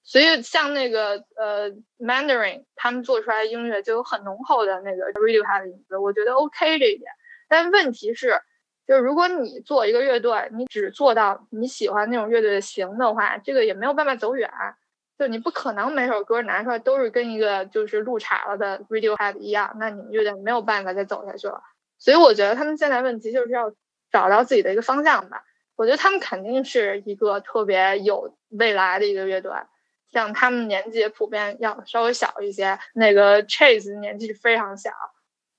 所以像那个呃，Mandarin 他们做出来的音乐就有很浓厚的那个 Radiohead 的影子，我觉得 OK 这一点。但问题是，就是如果你做一个乐队，你只做到你喜欢那种乐队的型的话，这个也没有办法走远。就你不可能每首歌拿出来都是跟一个就是路岔了的 Radiohead 一样，那你们乐队没有办法再走下去了。所以我觉得他们现在问题就是要。找到自己的一个方向吧，我觉得他们肯定是一个特别有未来的一个乐队。像他们年纪普遍要稍微小一些，那个 Chase 年纪非常小，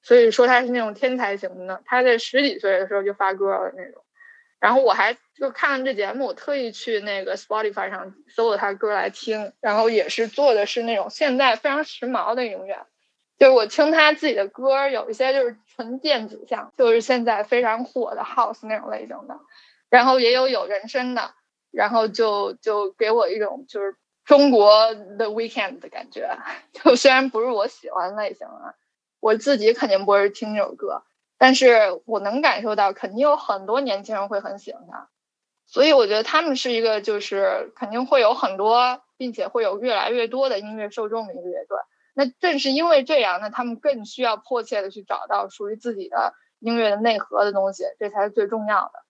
所以说他是那种天才型的。他在十几岁的时候就发歌了那种。然后我还就看了这节目，我特意去那个 Spotify 上搜了他歌来听，然后也是做的是那种现在非常时髦的音乐。就是我听他自己的歌，有一些就是纯电子像，就是现在非常火的 House 那种类型的，然后也有有人声的，然后就就给我一种就是中国的 Weekend 的感觉。就虽然不是我喜欢类型啊，我自己肯定不会听这首歌，但是我能感受到肯定有很多年轻人会很喜欢他，所以我觉得他们是一个就是肯定会有很多，并且会有越来越多的音乐受众的一个乐队。那正是因为这样，那他们更需要迫切的去找到属于自己的音乐的内核的东西，这才是最重要的。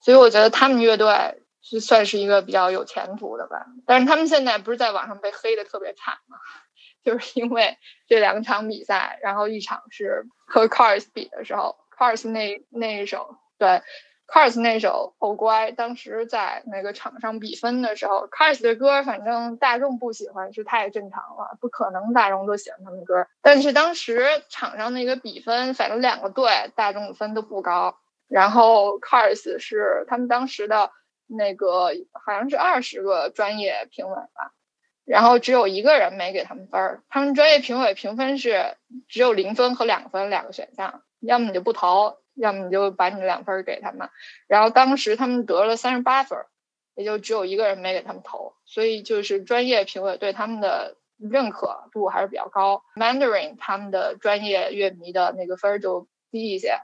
所以我觉得他们乐队是算是一个比较有前途的吧。但是他们现在不是在网上被黑的特别惨吗？就是因为这两场比赛，然后一场是和 Cars 比的时候，Cars 那那一首对。Cars 那首《哦乖》，当时在那个场上比分的时候，Cars 的歌反正大众不喜欢是太正常了，不可能大众都喜欢他们歌。但是当时场上那个比分，反正两个队大众的分都不高。然后 Cars 是他们当时的那个好像是二十个专业评委吧，然后只有一个人没给他们分。他们专业评委评分是只有零分和两分两个选项，要么你就不投。要么你就把你的两分给他们，然后当时他们得了三十八分，也就只有一个人没给他们投，所以就是专业评委对他们的认可度还是比较高。Mandarin 他们的专业乐迷的那个分就低一些，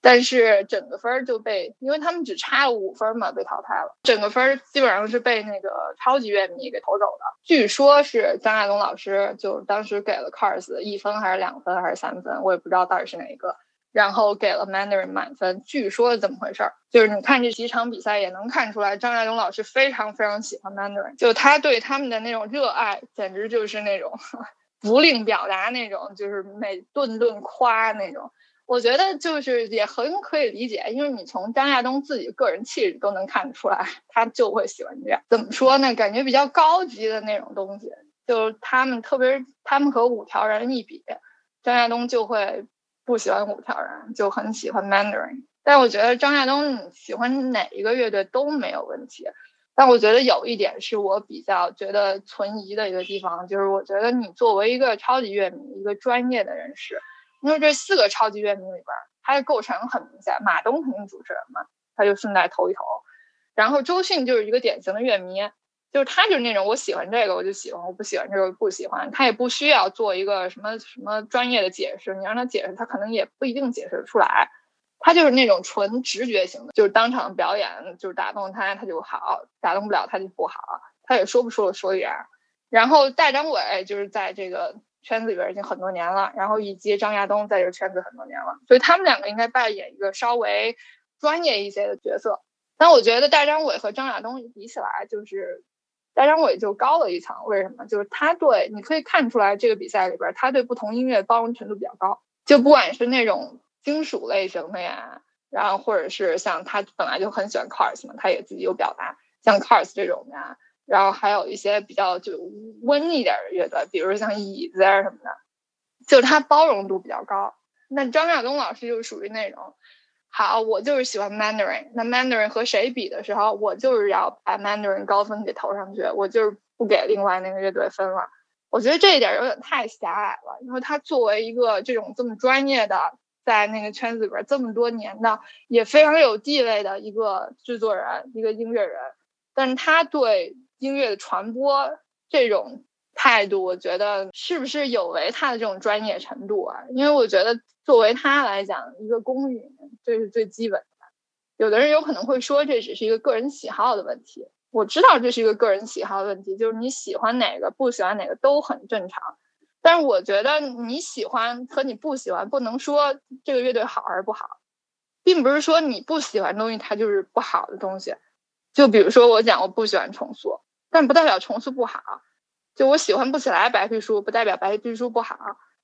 但是整个分就被，因为他们只差了五分嘛，被淘汰了。整个分基本上是被那个超级乐迷给投走的。据说是张亚东老师就当时给了 Cars 一分还是两分还是三分，我也不知道到底是哪一个。然后给了 Mandarin 满分，据说怎么回事儿？就是你看这几场比赛也能看出来，张亚东老师非常非常喜欢 Mandarin，就他对他们的那种热爱，简直就是那种 不吝表达那种，就是每顿顿夸那种。我觉得就是也很可以理解，因为你从张亚东自己个人气质都能看得出来，他就会喜欢这样。怎么说呢？感觉比较高级的那种东西，就是他们特别他们和五条人一比，张亚东就会。不喜欢五条人，就很喜欢 Mandarin。但我觉得张亚东喜欢哪一个乐队都没有问题。但我觉得有一点是我比较觉得存疑的一个地方，就是我觉得你作为一个超级乐迷，一个专业的人士，因为这四个超级乐迷里边，他的构成很明显，马东肯定主持人嘛，他就顺带投一投。然后周迅就是一个典型的乐迷，就是他就是那种我喜欢这个我就喜欢，我不喜欢这个不喜欢，他也不需要做一个什么什么专业的解释，你让他解释，他可能也不一定解释得出来。他就是那种纯直觉型的，就是当场表演，就是打动他他就好，打动不了他就不好，他也说不出所以然。然后大张伟就是在这个圈子里边已经很多年了，然后以及张亚东在这个圈子很多年了，所以他们两个应该扮演一个稍微专业一些的角色。但我觉得大张伟和张亚东比起来，就是大张伟就高了一层。为什么？就是他对你可以看出来，这个比赛里边他对不同音乐包容程度比较高。就不管是那种金属类型的呀，然后或者是像他本来就很喜欢 Cars 嘛，他也自己有表达，像 Cars 这种的，然后还有一些比较就温一点的乐队，比如像椅子啊什么的，就是他包容度比较高。那张亚东老师就属于那种。好，我就是喜欢 Mandarin。那 Mandarin 和谁比的时候，我就是要把 Mandarin 高分给投上去，我就是不给另外那个乐队分了。我觉得这一点有点太狭隘了，因为他作为一个这种这么专业的，在那个圈子里边这么多年的，也非常有地位的一个制作人、一个音乐人，但是他对音乐的传播这种态度，我觉得是不是有违他的这种专业程度啊？因为我觉得作为他来讲，一个公允。这是最基本的。有的人有可能会说，这只是一个个人喜好的问题。我知道这是一个个人喜好的问题，就是你喜欢哪个，不喜欢哪个都很正常。但是我觉得你喜欢和你不喜欢，不能说这个乐队好还是不好，并不是说你不喜欢东西它就是不好的东西。就比如说我讲我不喜欢重塑，但不代表重塑不好。就我喜欢不起来白皮书，不代表白皮书不好。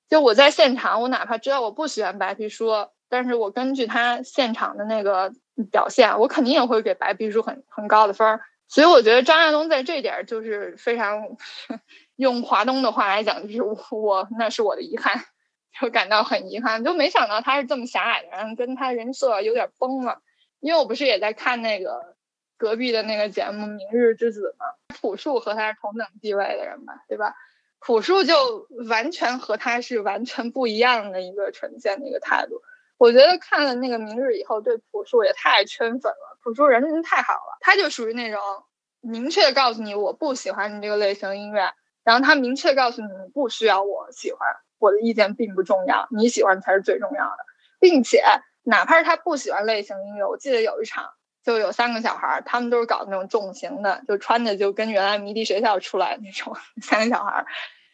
就我在现场，我哪怕知道我不喜欢白皮书。但是我根据他现场的那个表现，我肯定也会给白皮书很很高的分儿。所以我觉得张亚东在这点就是非常，用华东的话来讲，就是我那是我的遗憾，就感到很遗憾，就没想到他是这么狭隘的人，跟他人设有点崩了。因为我不是也在看那个隔壁的那个节目《明日之子》嘛，朴树和他是同等地位的人嘛，对吧？朴树就完全和他是完全不一样的一个呈现的一个态度。我觉得看了那个《明日》以后，对朴树也太圈粉了。朴树人太好了，他就属于那种明确告诉你我不喜欢你这个类型音乐，然后他明确告诉你不需要我喜欢，我的意见并不重要，你喜欢才是最重要的。并且哪怕是他不喜欢类型音乐，我记得有一场就有三个小孩儿，他们都是搞那种重型的，就穿的就跟原来迷笛学校出来那种 三个小孩儿，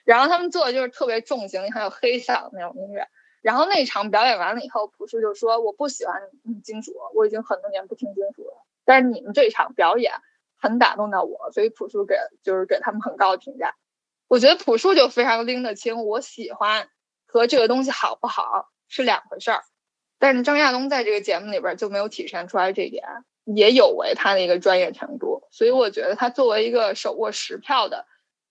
然后他们做的就是特别重型，还有黑嗓那种音乐。然后那场表演完了以后，朴树就说：“我不喜欢金属，我已经很多年不听金属了。但是你们这场表演很打动到我，所以朴树给就是给他们很高的评价。我觉得朴树就非常拎得清，我喜欢和这个东西好不好是两回事儿。但是张亚东在这个节目里边就没有体现出来这一点，也有违他的一个专业程度。所以我觉得他作为一个手握十票的。”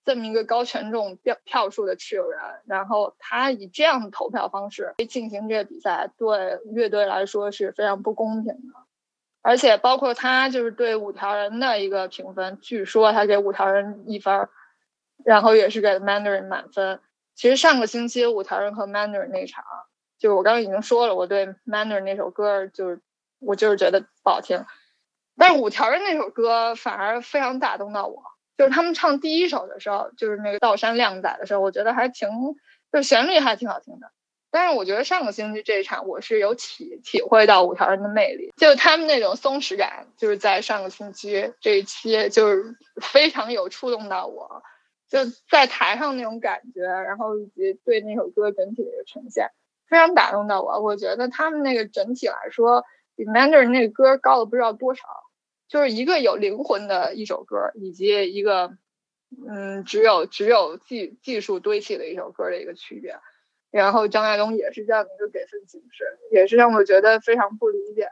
这么一个高权重票票数的持有人，然后他以这样的投票方式进行这个比赛，对乐队来说是非常不公平的。而且包括他就是对五条人的一个评分，据说他给五条人一分，然后也是给 Mandarin 满分。其实上个星期五条人和 Mandarin 那场，就是我刚刚已经说了，我对 Mandarin 那首歌就是我就是觉得不好听，但是五条人那首歌反而非常打动到我。就是他们唱第一首的时候，就是那个道山靓仔的时候，我觉得还挺，就旋律还挺好听的。但是我觉得上个星期这一场，我是有体体会到五条人的魅力，就他们那种松弛感，就是在上个星期这一期，就是非常有触动到我，就在台上那种感觉，然后以及对那首歌整体的一个呈现，非常打动到我。我觉得他们那个整体来说，比 Mandarin 那个歌高了不知道多少。就是一个有灵魂的一首歌，以及一个，嗯，只有只有技技术堆砌的一首歌的一个区别。然后张亚东也是这样的一个给分形式，也是让我觉得非常不理解的。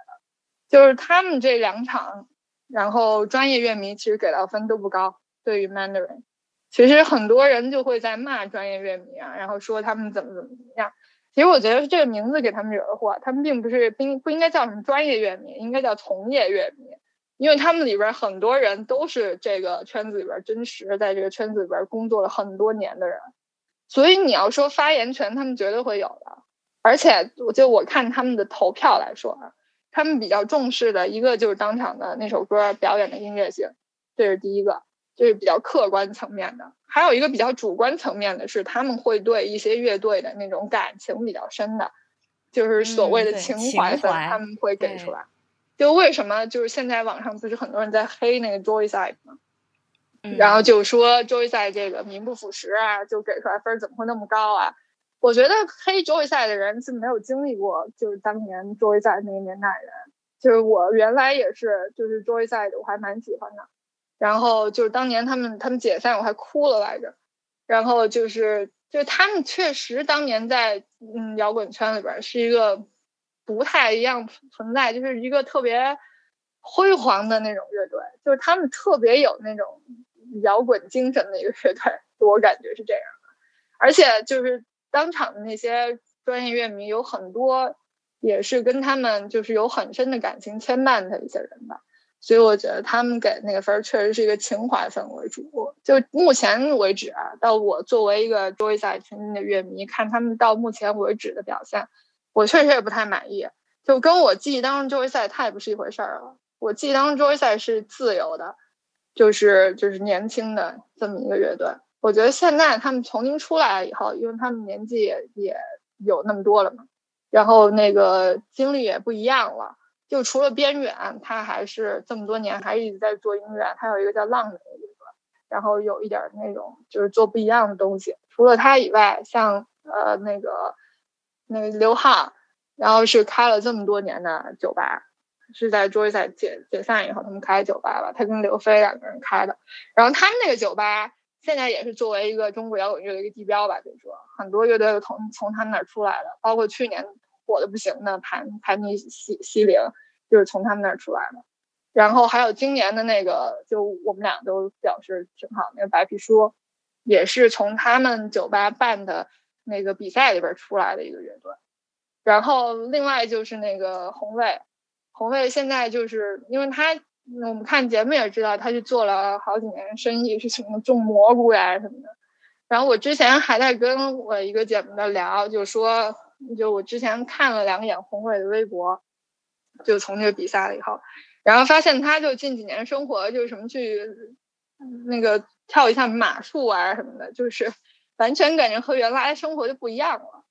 就是他们这两场，然后专业乐迷其实给到分都不高。对于 Mandarin，其实很多人就会在骂专业乐迷啊，然后说他们怎么怎么样。其实我觉得是这个名字给他们惹的祸，他们并不是不不应该叫什么专业乐迷，应该叫从业乐迷。因为他们里边很多人都是这个圈子里边真实在这个圈子里边工作了很多年的人，所以你要说发言权，他们绝对会有的。而且，我就我看他们的投票来说啊，他们比较重视的一个就是当场的那首歌表演的音乐性，这是第一个。这是比较客观层面的。还有一个比较主观层面的是，他们会对一些乐队的那种感情比较深的，就是所谓的情情怀分，他们会给出对来。就为什么就是现在网上不是很多人在黑那个 Joyside 吗？嗯然后就说 Joyside 这个名不副实啊，就给出来分怎么会那么高啊？我觉得黑 Joyside 的人是没有经历过，就是当年 Joyside 那个年代的人。就是我原来也是，就是 Joyside 我还蛮喜欢的。然后就是当年他们他们解散我还哭了来着。然后就是就是他们确实当年在嗯摇滚圈里边是一个不太一样存在，就是一个特别辉煌的那种乐队，就是他们特别有那种摇滚精神的一个乐队，我感觉是这样的。而且就是当场的那些专业乐迷有很多也是跟他们就是有很深的感情牵绊的一些人吧。所以我觉得他们给那个分儿确实是一个情怀分为主。就目前为止啊，到我作为一个 Joyside 群的乐迷，看他们到目前为止的表现，我确实也不太满意。就跟我记忆当中 Joyce 太不是一回事儿了。我记忆当中 Joyce 是自由的，就是就是年轻的这么一个乐队。我觉得现在他们重新出来了以后，因为他们年纪也也有那么多了嘛，然后那个经历也不一样了。就除了边远，他还是这么多年还一直在做音乐。他有一个叫浪的乐队，然后有一点儿那种就是做不一样的东西。除了他以外，像呃那个那个刘浩，然后是开了这么多年的酒吧，是在 Joy 在解解散以后他们开酒吧了。他跟刘飞两个人开的，然后他们那个酒吧现在也是作为一个中国摇滚乐的一个地标吧，可以说很多乐队都从从他们那儿出来的，包括去年。火的不行的盘盘尼西西林，就是从他们那儿出来的。然后还有今年的那个，就我们俩都表示挺好，那个白皮书，也是从他们酒吧办的那个比赛里边出来的一个乐队。然后另外就是那个红卫，红卫现在就是因为他，我们看节目也知道，他去做了好几年生意，是什么种蘑菇呀什么的。然后我之前还在跟我一个姐妹的聊，就说。就我之前看了两眼红卫的微博，就从这个比赛了以后，然后发现他就近几年生活就是什么去那个跳一下马术啊什么的，就是完全感觉和原来生活就不一样了。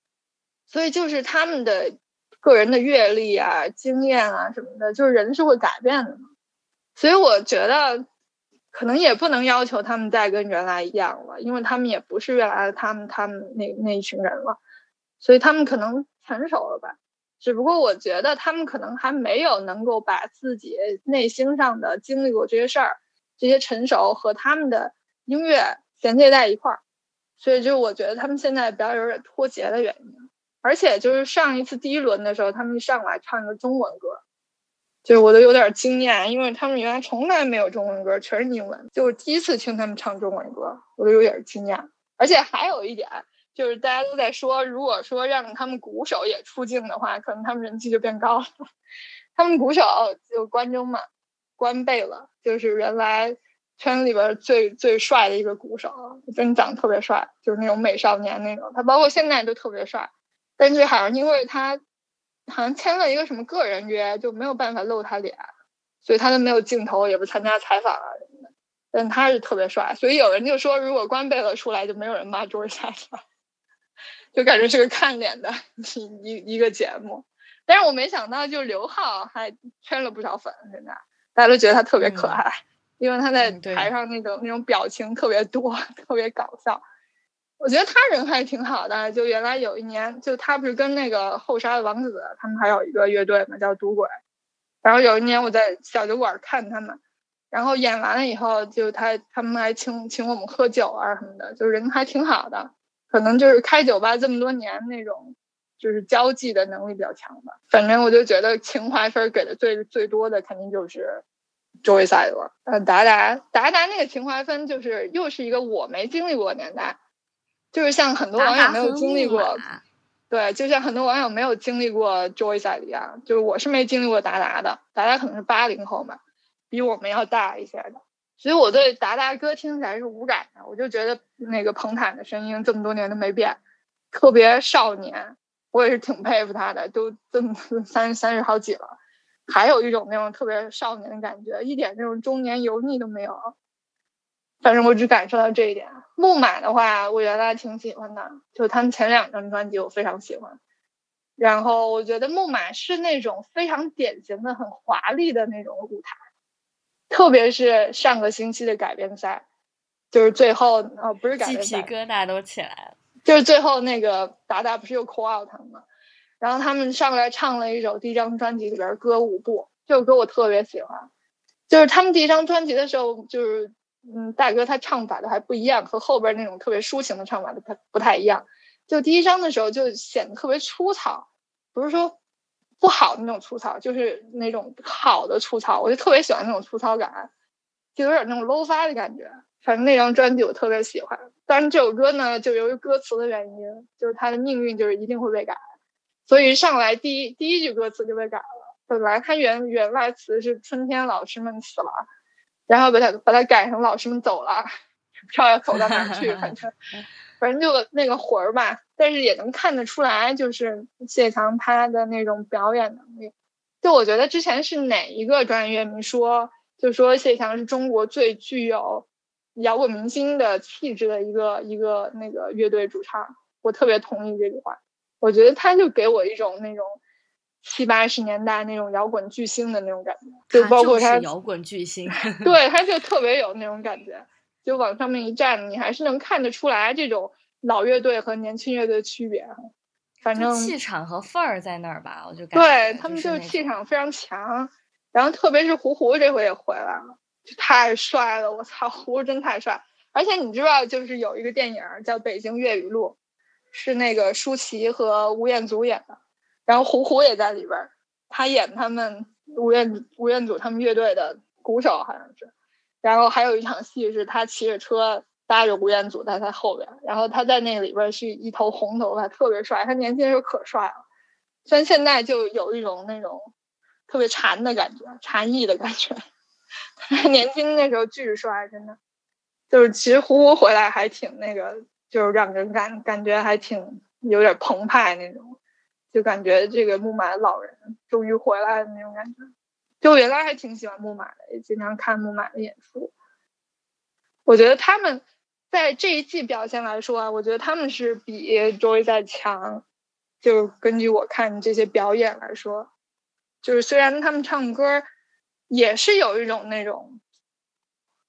所以就是他们的个人的阅历啊、经验啊什么的，就是人是会改变的嘛。所以我觉得可能也不能要求他们再跟原来一样了，因为他们也不是原来的他们他们那那一群人了。所以他们可能成熟了吧，只不过我觉得他们可能还没有能够把自己内心上的经历过这些事儿，这些成熟和他们的音乐衔接在一块儿，所以就我觉得他们现在比较有点脱节的原因。而且就是上一次第一轮的时候，他们上来唱一个中文歌，就是我都有点惊讶，因为他们原来从来没有中文歌，全是英文，就是第一次听他们唱中文歌，我都有点惊讶。而且还有一点。就是大家都在说，如果说让他们鼓手也出镜的话，可能他们人气就变高了。他们鼓手就关中嘛，关贝了，就是原来圈里边最最帅的一个鼓手，真长得特别帅，就是那种美少年那种。他包括现在都特别帅，但是好像因为他好像签了一个什么个人约，就没有办法露他脸，所以他都没有镜头，也不参加采访啊什么的。但他是特别帅，所以有人就说，如果关贝勒出来，就没有人骂 George 了。就感觉是个看脸的一一一个节目，但是我没想到，就刘浩还圈了不少粉，现在大家都觉得他特别可爱，嗯、因为他在台上那种、嗯、那种表情特别多，特别搞笑。我觉得他人还挺好的。就原来有一年，就他不是跟那个后沙的王子，他们还有一个乐队嘛，叫赌鬼。然后有一年我在小酒馆看他们，然后演完了以后，就他他们还请请我们喝酒啊什么的，就人还挺好的。可能就是开酒吧这么多年那种，就是交际的能力比较强吧。反正我就觉得情怀分给的最最多的肯定就是 Joyside 了。呃，达达达达那个情怀分就是又是一个我没经历过的年代，就是像很多网友没有经历过，对，就像很多网友没有经历过 Joyside 一样，就是我是没经历过达达的，达达可能是八零后嘛，比我们要大一些的。所以我对达达歌听起来是无感的，我就觉得那个彭坦的声音这么多年都没变，特别少年，我也是挺佩服他的，都这么三三十好几了，还有一种那种特别少年的感觉，一点那种中年油腻都没有。反正我只感受到这一点。木马的话，我原来挺喜欢的，就他们前两张专辑我非常喜欢。然后我觉得木马是那种非常典型的、很华丽的那种舞台，特别是上个星期的改编赛，就是最后呃不是改鸡皮编赛，疙瘩都起来了。就是最后那个达达不是又 call out 他们吗？然后他们上来唱了一首第一张专辑里边儿歌《舞步》，这首歌我特别喜欢。就是他们第一张专辑的时候，就是嗯，大哥他唱法的还不一样，和后边那种特别抒情的唱法的他不太一样。就第一张的时候就显得特别粗糙，不是说不好的那种粗糙，就是那种好的粗糙。我就特别喜欢那种粗糙感，就有点那种 low 发的感觉。反正那张专辑我特别喜欢。当然这首歌呢，就由于歌词的原因，就是它的命运就是一定会被改，所以上来第一第一句歌词就被改了。本来它原原来词是春天老师们死了，然后把它把它改成老师们走了，不知道要走到哪儿去，反正 反正就那个魂儿吧。但是也能看得出来，就是谢强他的那种表演能力。就我觉得之前是哪一个专业乐迷说，就说谢强是中国最具有摇滚明星的气质的一个一个那个乐队主唱，我特别同意这句话。我觉得他就给我一种那种七八十年代那种摇滚巨星的那种感觉，就包括他是摇滚巨星。对，他就特别有那种感觉，就往上面一站，你还是能看得出来这种老乐队和年轻乐队的区别。反正气场和范儿在那儿吧，我就感觉对他们就就是气场非常强，然后特别是胡胡这回也回来了，就太帅了，我操，胡胡真太帅！而且你知道，就是有一个电影叫《北京粤语录》，是那个舒淇和吴彦祖演的，然后胡胡也在里边儿，他演他们吴彦吴彦祖他们乐队的鼓手好像是，然后还有一场戏是他骑着车搭着吴彦祖在他后边，然后他在那里边是一头红头发，特别帅，他年轻时候可帅了，虽然现在就有一种那种特别馋的感觉，禅意的感觉，年轻那时候巨帅，真的。就是其实胡胡回来还挺那个，就是让人感感觉还挺有点澎湃那种，就感觉这个木马的老人终于回来的那种感觉。就原来还挺喜欢木马的，也经常看木马的演出。我觉得他们在这一季表现来说啊，我觉得他们是比 Joy 在强。就根据我看这些表演来说，就是虽然他们唱歌也是有一种那种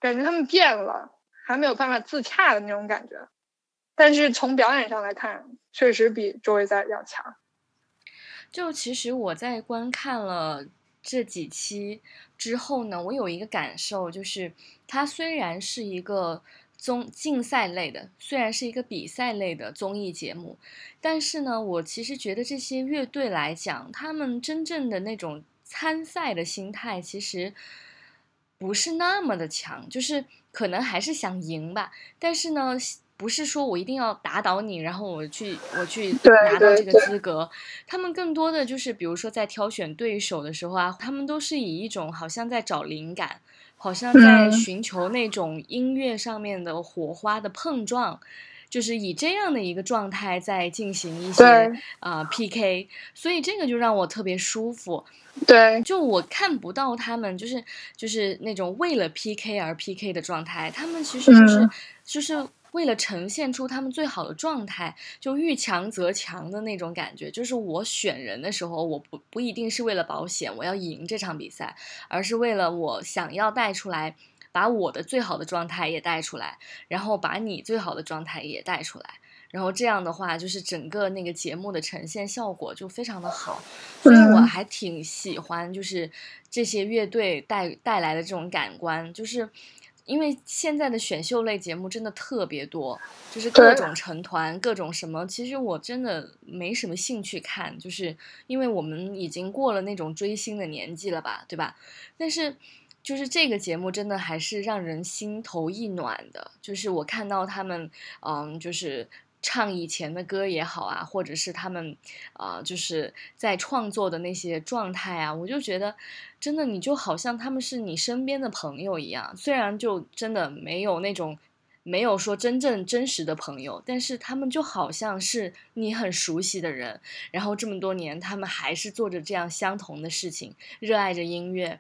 感觉，他们变了。还没有办法自洽的那种感觉，但是从表演上来看，确实比周围在要强。就其实我在观看了这几期之后呢，我有一个感受，就是它虽然是一个综竞赛类的，虽然是一个比赛类的综艺节目，但是呢，我其实觉得这些乐队来讲，他们真正的那种参赛的心态，其实不是那么的强，就是。可能还是想赢吧，但是呢，不是说我一定要打倒你，然后我去我去拿到这个资格。他们更多的就是，比如说在挑选对手的时候啊，他们都是以一种好像在找灵感，好像在寻求那种音乐上面的火花的碰撞，就是以这样的一个状态在进行一些啊 PK，所以这个就让我特别舒服。对，就我看不到他们，就是就是那种为了 PK 而 PK 的状态，他们其实就是就是为了呈现出他们最好的状态，就遇强则强的那种感觉。就是我选人的时候，我不不一定是为了保险，我要赢这场比赛，而是为了我想要带出来，把我的最好的状态也带出来，然后把你最好的状态也带出来。然后这样的话，就是整个那个节目的呈现效果就非常的好，所以我还挺喜欢，就是这些乐队带带来的这种感官，就是因为现在的选秀类节目真的特别多，就是各种成团，各种什么，其实我真的没什么兴趣看，就是因为我们已经过了那种追星的年纪了吧，对吧？但是就是这个节目真的还是让人心头一暖的，就是我看到他们，嗯，就是。唱以前的歌也好啊，或者是他们，啊，就是在创作的那些状态啊，我就觉得，真的你就好像他们是你身边的朋友一样。虽然就真的没有那种，没有说真正真实的朋友，但是他们就好像是你很熟悉的人。然后这么多年，他们还是做着这样相同的事情，热爱着音乐。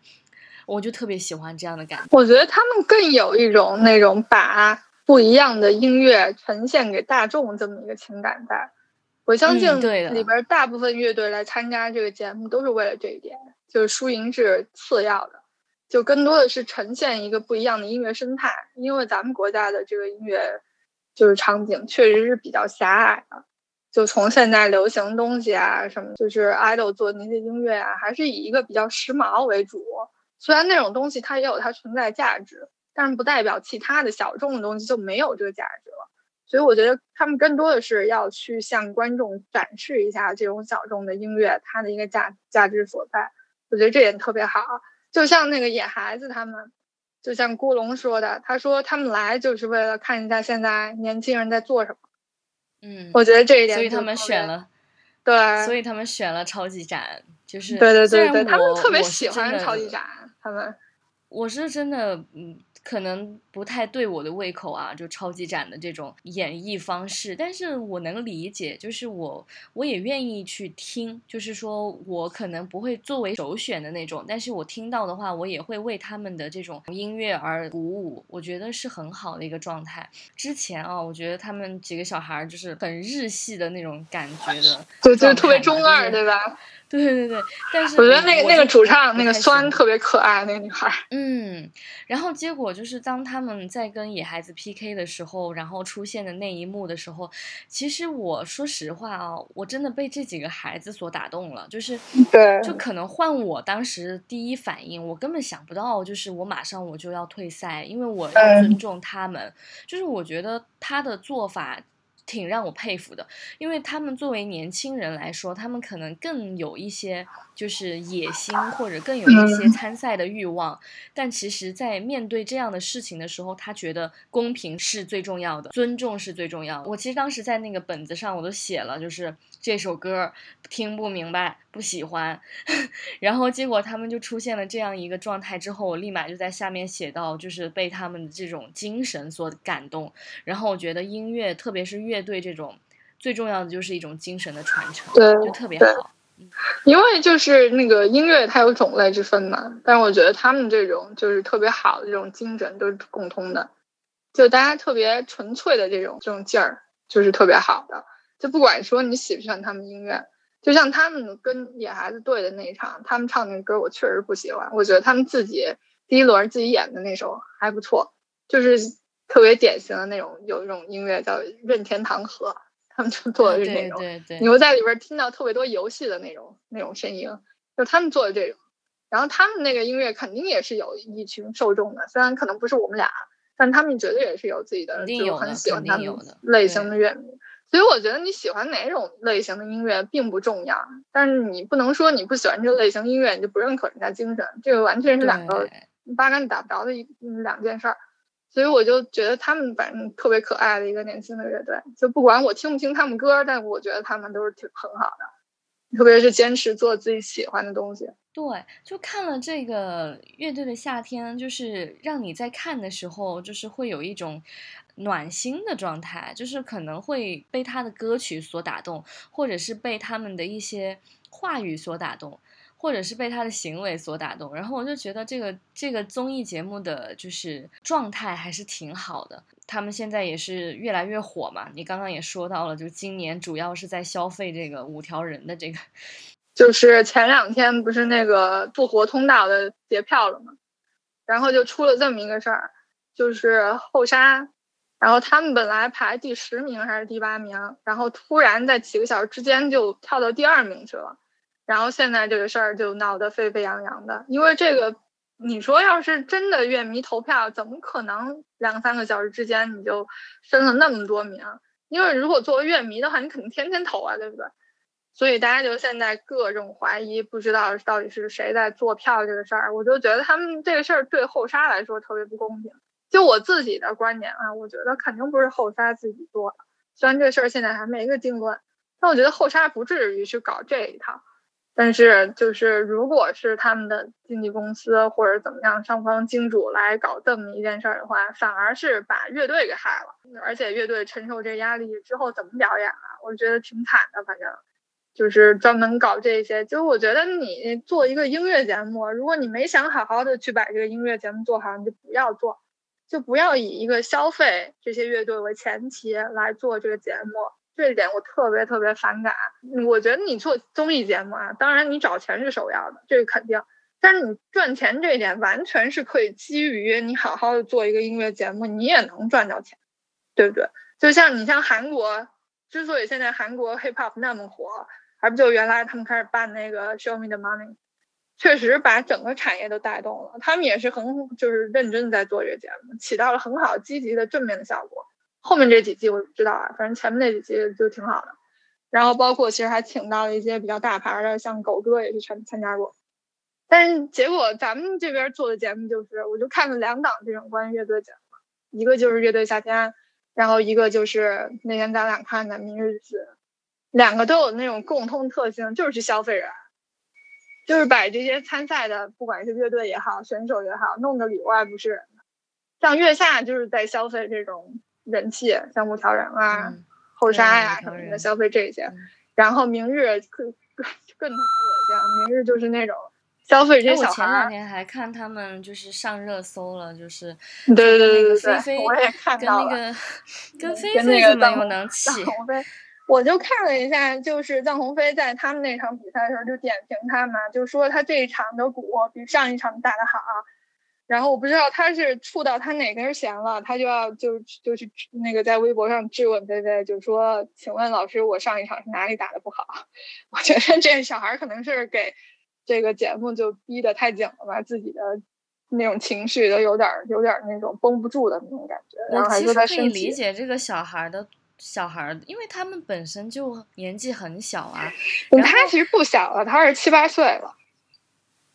我就特别喜欢这样的感觉。我觉得他们更有一种那种把不一样的音乐呈现给大众这么一个情感在。我相信里边大部分乐队来参加这个节目都是为了这一点，就是输赢是次要的，就更多的是呈现一个不一样的音乐生态。因为咱们国家的这个音乐就是场景确实是比较狭隘的，就从现在流行东西啊什么，就是 idol 做的那些音乐啊，还是以一个比较时髦为主。虽然那种东西它也有它存在价值，但是不代表其他的小众的东西就没有这个价值了。所以我觉得他们更多的是要去向观众展示一下这种小众的音乐它的一个价价值所在。我觉得这点特别好。就像那个野孩子他们，就像郭龙说的，他说他们来就是为了看一下现在年轻人在做什么。嗯，我觉得这一点所以他们选了，对，所以他们选了超级展，就是对对对对，他们特别喜欢超级展，他们我是真的，嗯，可能不太对我的胃口啊，就超级展的这种演绎方式，但是我能理解，就是我我也愿意去听，就是说我可能不会作为首选的那种，但是我听到的话，我也会为他们的这种音乐而鼓舞，我觉得是很好的一个状态。之前啊，我觉得他们几个小孩儿就是很日系的那种感觉的，对就是特别中二，对吧？对对对，但是我觉得那个那个主唱那个酸特别可爱，那个女孩儿。嗯，然后结果就是当他们在跟野孩子 PK 的时候，然后出现的那一幕的时候，其实我说实话啊，我真的被这几个孩子所打动了，就是对就可能换我当时第一反应，我根本想不到，就是我马上我就要退赛，因为我要嗯尊重他们，就是我觉得他的做法。挺让我佩服的，因为他们作为年轻人来说，他们可能更有一些就是野心，或者更有一些嗯参赛的欲望。但其实，在面对这样的事情的时候，他觉得公平是最重要的，尊重是最重要的。我其实当时在那个本子上我都写了，就是这首歌听不明白，不喜欢。然后结果他们就出现了这样一个状态之后，我立马就在下面写到，就是被他们的这种精神所感动。然后我觉得音乐，特别是乐队这种，最重要的就是一种精神的传承，对就特别好。因为就是那个音乐它有种类之分嘛，但是我觉得他们这种就是特别好的这种精神都是共通的，就大家特别纯粹的这种这种劲儿，就是特别好的。就不管说你喜不喜欢他们音乐，就像他们跟野孩子对的那一场，他们唱那歌我确实不喜欢，我觉得他们自己第一轮自己演的那首还不错，就是特别典型的那种有一种音乐叫任天堂河，他们就做的是那种。对对对，你会在里边听到特别多游戏的那种那种声音，就他们做的这种，然后他们那个音乐肯定也是有一群受众的，虽然可能不是我们俩，但他们绝对也是有自己的，就很喜欢他们类型的乐迷。所以我觉得你喜欢哪种类型的音乐并不重要，但是你不能说你不喜欢这类型音乐你就不认可人家精神，这个完全是两个八竿子打不着的一嗯两件事儿。所以我就觉得他们反正特别可爱的一个年轻的乐队，就不管我听不听他们歌，但我觉得他们都是挺很好的，特别是坚持做自己喜欢的东西。对，就看了这个乐队的夏天，就是让你在看的时候，就是会有一种暖心的状态，就是可能会被他的歌曲所打动，或者是被他们的一些话语所打动，或者是被他的行为所打动。然后我就觉得这个这个综艺节目的就是状态还是挺好的。他们现在也是越来越火嘛，你刚刚也说到了，就今年主要是在消费这个五条人的这个。就是前两天不是那个复活通道的结票了吗？然后就出了这么一个事儿，就是后沙，然后他们本来排第十名还是第八名，然后突然在几个小时之间就跳到第二名去了，然后现在这个事儿就闹得沸沸扬扬的，因为这个你说要是真的乐迷投票，怎么可能两三个小时之间你就升了那么多名？因为如果作为乐迷的话，你肯定天天投啊，对不对？所以大家就现在各种怀疑，不知道到底是谁在做票这个事儿。我就觉得他们这个事儿对后沙来说特别不公平。就我自己的观点啊，我觉得肯定不是后沙自己做的。虽然这事儿现在还没个定论，但我觉得后沙不至于去搞这一套。但是就是如果是他们的经纪公司或者怎么样，上方金主来搞这么一件事儿的话，反而是把乐队给害了。而且乐队承受这压力之后怎么表演啊？我觉得挺惨的，反正。就是专门搞这些。就我觉得你做一个音乐节目，如果你没想好好的去把这个音乐节目做好，你就不要做，就不要以一个消费这些乐队为前提来做这个节目。这一点我特别特别反感。我觉得你做综艺节目啊，当然你找钱是首要的，这是肯定。但是你赚钱这一点完全是可以基于你好好的做一个音乐节目，你也能赚到钱，对不对？就像你像韩国，之所以现在韩国 hip hop 那么火，还不就原来他们开始办那个 Show Me the Money，确实把整个产业都带动了。他们也是很就是认真在做这个节目，起到了很好积极的正面的效果。后面这几季我不知道啊，反正前面那几季就挺好的。然后包括其实还请到了一些比较大牌的，像狗哥也是参参加过。但是结果咱们这边做的节目就是，我就看了两档这种关于乐队的节目，一个就是乐队夏天，然后一个就是那天咱俩看的明日之子，两个都有那种共通特性，就是去消费人，就是把这些参赛的，不管是乐队也好，选手也好，弄得里外不是人。像月下就是在消费这种。人气像木条人啊、后沙呀什么的，消费这些，然后明日更更更他妈恶心，明日就是那种消费这些小孩。我前两天还看他们就是上热搜了，就是对对对对对，我也看到了，跟那个跟菲菲怎么有能气？我就看了一下，就是臧鸿飞在他们那场比赛的时候就点评他嘛，就说他这一场的鼓比上一场打得好。然后我不知道他是触到他哪根弦了，他就要就就去那个在微博上质问菲菲，就说：“请问老师，我上一场是哪里打的不好？” 我觉得这小孩可能是给这个节目就逼得太紧了吧，自己的那种情绪都有点有点那种绷不住的那种感觉。然后还说他可以理解这个小孩的小孩，因为他们本身就年纪很小啊。他其实不小了，他是七八岁了。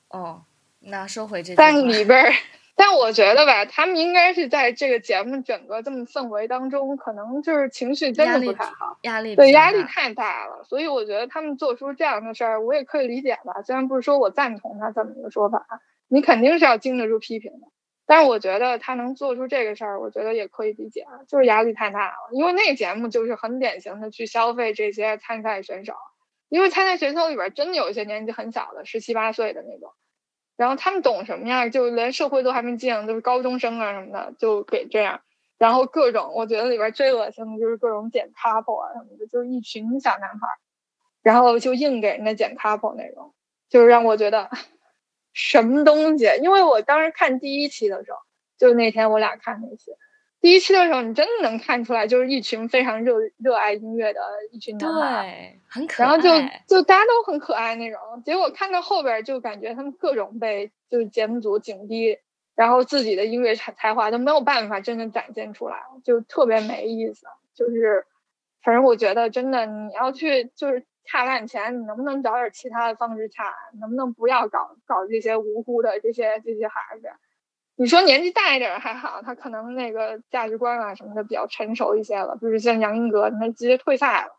哦。那收回这，但里边儿，但我觉得吧，他们应该是在这个节目整个这么氛围当中，可能就是情绪真的不太好，压力对压力太大了，所以我觉得他们做出这样的事儿，我也可以理解吧。虽然不是说我赞同他这么一个说法，你肯定是要经得住批评的，但是我觉得他能做出这个事儿，我觉得也可以理解，就是压力太大了。因为那个节目就是很典型的去消费这些参赛选手，因为参赛选手里边真的有一些年纪很小的，十七八岁的那种。然后他们懂什么呀？就连社会都还没进，都是高中生啊什么的，就给这样。然后各种，我觉得里边最恶心的就是各种剪 couple 啊什么的，就是一群小男孩，然后就硬给人家剪 couple 那种，就是让我觉得什么东西。因为我当时看第一期的时候，就那天我俩看那些。第一期的时候，你真的能看出来，就是一群非常热热爱音乐的一群男孩，对，很可爱。然后就就大家都很可爱那种。结果看到后边，就感觉他们各种被就是节目组紧逼，然后自己的音乐才才华都没有办法真的展现出来，就特别没意思。就是，反正我觉得真的，你要去就是恰烂钱，你能不能找点其他的方式恰？能不能不要搞搞这些无辜的这些这些孩子？你说年纪大一点还好，他可能那个价值观啊什么的比较成熟一些了，比如像杨英格，他直接退赛了，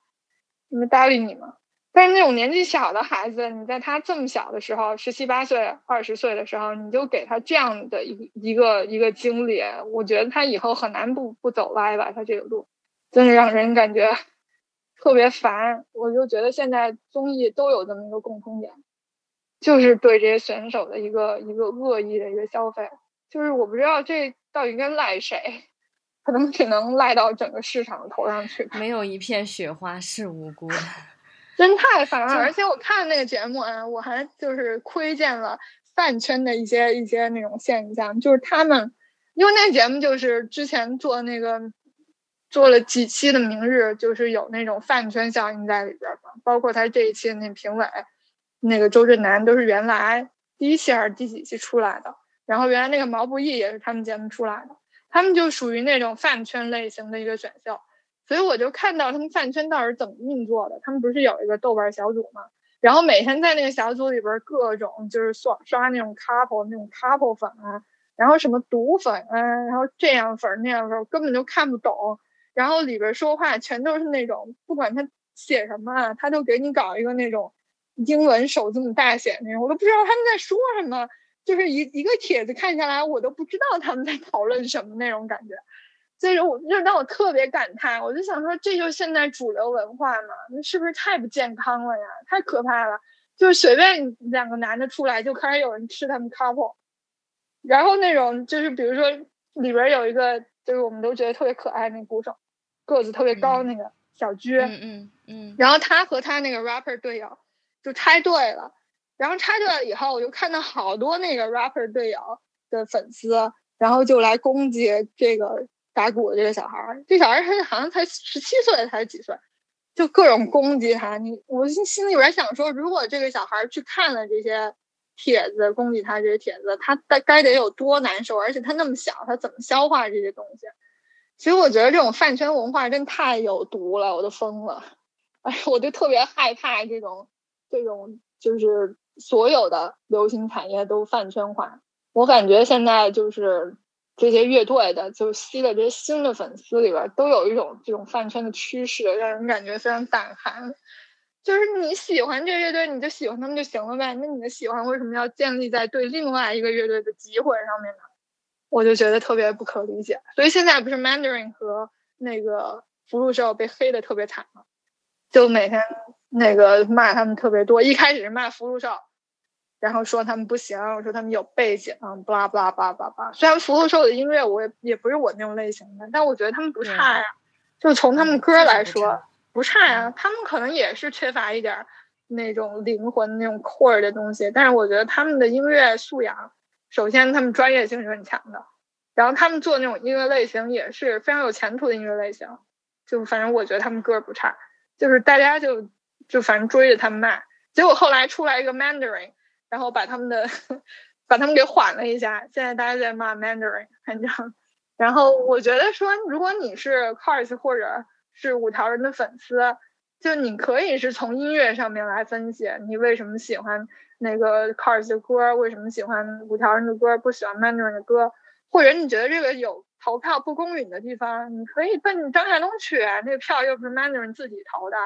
没搭理你吗？但是那种年纪小的孩子，你在他这么小的时候，十七八岁、二十岁的时候，你就给他这样的一一个一个经历，我觉得他以后很难不不走歪吧。他这个路真的让人感觉特别烦。我就觉得现在综艺都有这么一个共通点，就是对这些选手的一个一个恶意的一个消费。就是我不知道这到底该赖谁，可能只能赖到整个市场的头上去。没有一片雪花是无辜的，真太烦了。而且我看那个节目啊，我还就是窥见了饭圈的一些一些那种现象，就是他们因为那节目就是之前做那个做了几期的明日，就是有那种饭圈效应在里边嘛。包括他这一期的那评委，那个周震南都是原来第一期还是第几期出来的。然后原来那个毛不易也是他们节目出来的，他们就属于那种饭圈类型的一个选秀，所以我就看到他们饭圈到底是怎么运作的。他们不是有一个豆瓣小组嘛？然后每天在那个小组里边各种就是刷刷那种 couple 那种 couple 粉啊，然后什么毒粉啊，然后这样粉那样粉，根本就看不懂。然后里边说话全都是那种不管他写什么，他都给你搞一个那种英文手这么大写那种，我都不知道他们在说什么。就是一一个帖子看下来，我都不知道他们在讨论什么那种感觉，所以我就让我特别感叹，我就想说，这就是现在主流文化嘛？那是不是太不健康了呀？太可怕了！就是随便两个男的出来，就开始有人吃他们 couple，然后那种就是比如说里边有一个，就是我们都觉得特别可爱那鼓手，个子特别高那个小鞠，嗯嗯嗯，然后他和他那个 rapper 队友就拆队了，然后拆队了以后，我就看到好多那个 rapper 队友的粉丝，然后就来攻击这个打鼓的这个小孩儿。这小孩儿他好像才十七岁还是几岁，就各种攻击他。你我心心里边想说，如果这个小孩儿去看了这些帖子，攻击他这些帖子，他该该得有多难受？而且他那么小，他怎么消化这些东西？其实我觉得这种饭圈文化真太有毒了，我都疯了。哎，我就特别害怕这种这种，就是所有的流行产业都饭圈化。我感觉现在就是这些乐队的，就吸的这些新的粉丝里边，都有一种这种饭圈的趋势，让人感觉非常胆寒。就是你喜欢这乐队，你就喜欢他们就行了呗。那你的喜欢为什么要建立在对另外一个乐队的诋毁上面呢？我就觉得特别不可理解。所以现在不是 Mandarin 和那个福禄寿被黑的特别惨吗？就每天那个骂他们特别多，一开始是骂福禄寿，然后说他们不行，我说他们有背景，巴拉巴拉巴拉巴拉。虽然福禄寿的音乐我也也不是我那种类型的，但我觉得他们不差呀。就从他们歌来说，不差呀。他们可能也是缺乏一点那种灵魂、那种 core 的东西，但是我觉得他们的音乐素养，首先他们专业性是很强的，然后他们做那种音乐类型也是非常有前途的音乐类型。就反正我觉得他们歌不差。就是大家就就反正追着他们骂，结果后来出来一个 Mandarin，然后把他们的 把他们给缓了一下。现在大家在骂 Mandarin，反正，然后我觉得说，如果你是 Cars 或者是五条人的粉丝，就你可以是从音乐上面来分析，你为什么喜欢那个 Cars 的歌，为什么喜欢五条人的歌，不喜欢 Mandarin 的歌，或者你觉得这个有。投票不公允的地方，你可以奔张亚东去，那个票又不是 Mandarin 自己投的，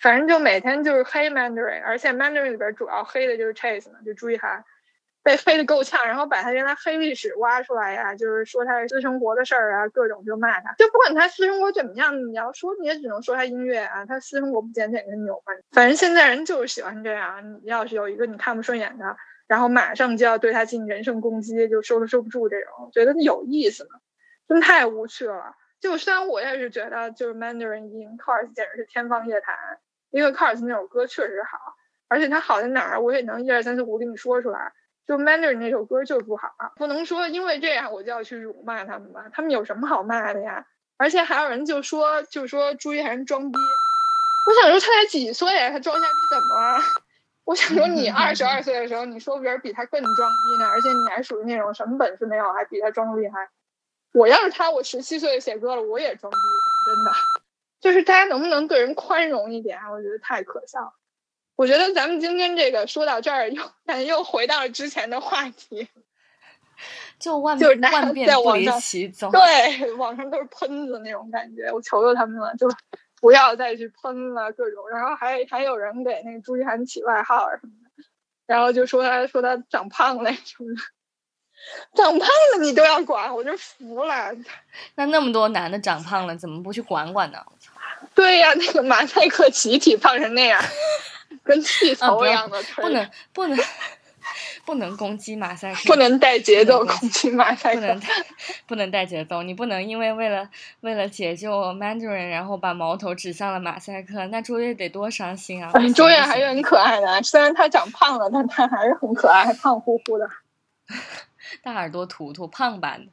反正就每天就是黑 Mandarin，而且 Mandarin 里边主要黑的就是 Chase 嘛，就朱一涵被黑的够呛，然后把他原来黑历史挖出来呀，就是说他私生活的事儿啊，各种就骂他，就不管他私生活怎么样，你要说你也只能说他音乐啊，他私生活不检点跟你有关，反正现在人就是喜欢这样，你要是有一个你看不顺眼的，然后马上就要对他进行人身攻击，就收都收不住这种，觉得有意思吗？真太无趣了！就虽然我也是觉得，就是 Mandarin in Cars 简直是天方夜谭，因为 Cars 那首歌确实好，而且它好在哪儿，我也能一二三四五给你说出来。就 Mandarin 那首歌就是不好，不能说因为这样我就要去辱骂他们吧？他们有什么好骂的呀？而且还有人就说，就说朱一涵装逼。我想说他才几岁，他装一下逼怎么了？我想说你二十二岁的时候，你说别人比他更装逼呢，而且你还属于那种什么本事没有，还比他装厉害。我要是他，我十七岁写歌了，我也装逼。真的，就是大家能不能对人宽容一点？我觉得太可笑了。我觉得咱们今天这个说到这儿，又感觉又回到了之前的话题，就万就是万变不离其宗。对，网上都是喷子那种感觉，我求求他们了，就不要再去喷了各种。然后还还有人给那个朱一涵起外号什么的，然后就说他说他长胖了什么的。长胖了你都要管，我就服了。那那么多男的长胖了，怎么不去管管呢？对呀，那个马赛克集体胖成那样，跟气球一样的，不能不能 不能攻击马赛克，不能带节奏攻击马赛克，不能带不能带节奏。你不能因为为了为了解救 Mandarin，然后把矛头指向了马赛克，那卓越得多伤心啊！卓越还是很可爱的，虽然他长胖了，但他还是很可爱，胖乎乎的。大耳朵图图胖版的，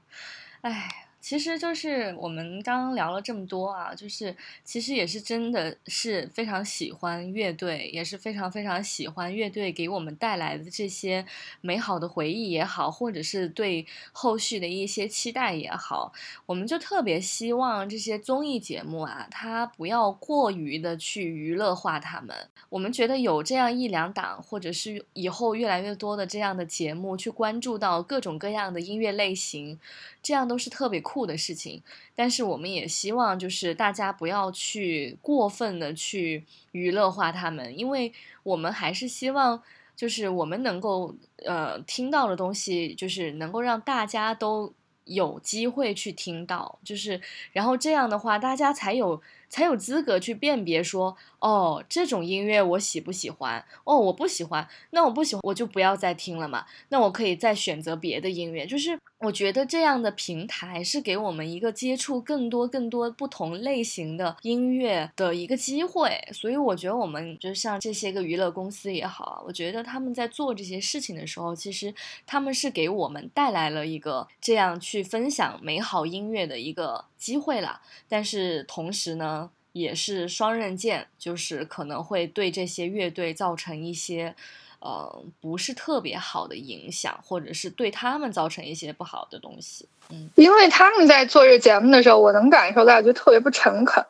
哎。其实就是我们刚刚聊了这么多啊，就是其实也是真的是非常喜欢乐队，也是非常非常喜欢乐队给我们带来的这些美好的回忆也好，或者是对后续的一些期待也好，我们就特别希望这些综艺节目啊，它不要过于的去娱乐化他们。我们觉得有这样一两档，或者是以后越来越多的这样的节目，去关注到各种各样的音乐类型。这样都是特别酷的事情，但是我们也希望就是大家不要去过分的去娱乐化他们，因为我们还是希望就是我们能够呃听到的东西，就是能够让大家都有机会去听到，就是然后这样的话，大家才有才有资格去辨别说，哦，这种音乐我喜不喜欢？哦，我不喜欢，那我不喜欢我就不要再听了嘛，那我可以再选择别的音乐。就是我觉得这样的平台是给我们一个接触更多更多不同类型的音乐的一个机会，所以我觉得我们就像这些个娱乐公司也好啊，我觉得他们在做这些事情的时候，其实他们是给我们带来了一个这样去分享美好音乐的一个机会了。但是同时呢，也是双刃剑，就是可能会对这些乐队造成一些。呃，不是特别好的影响，或者是对他们造成一些不好的东西。嗯，因为他们在做这节目的时候，我能感受到就特别不诚恳。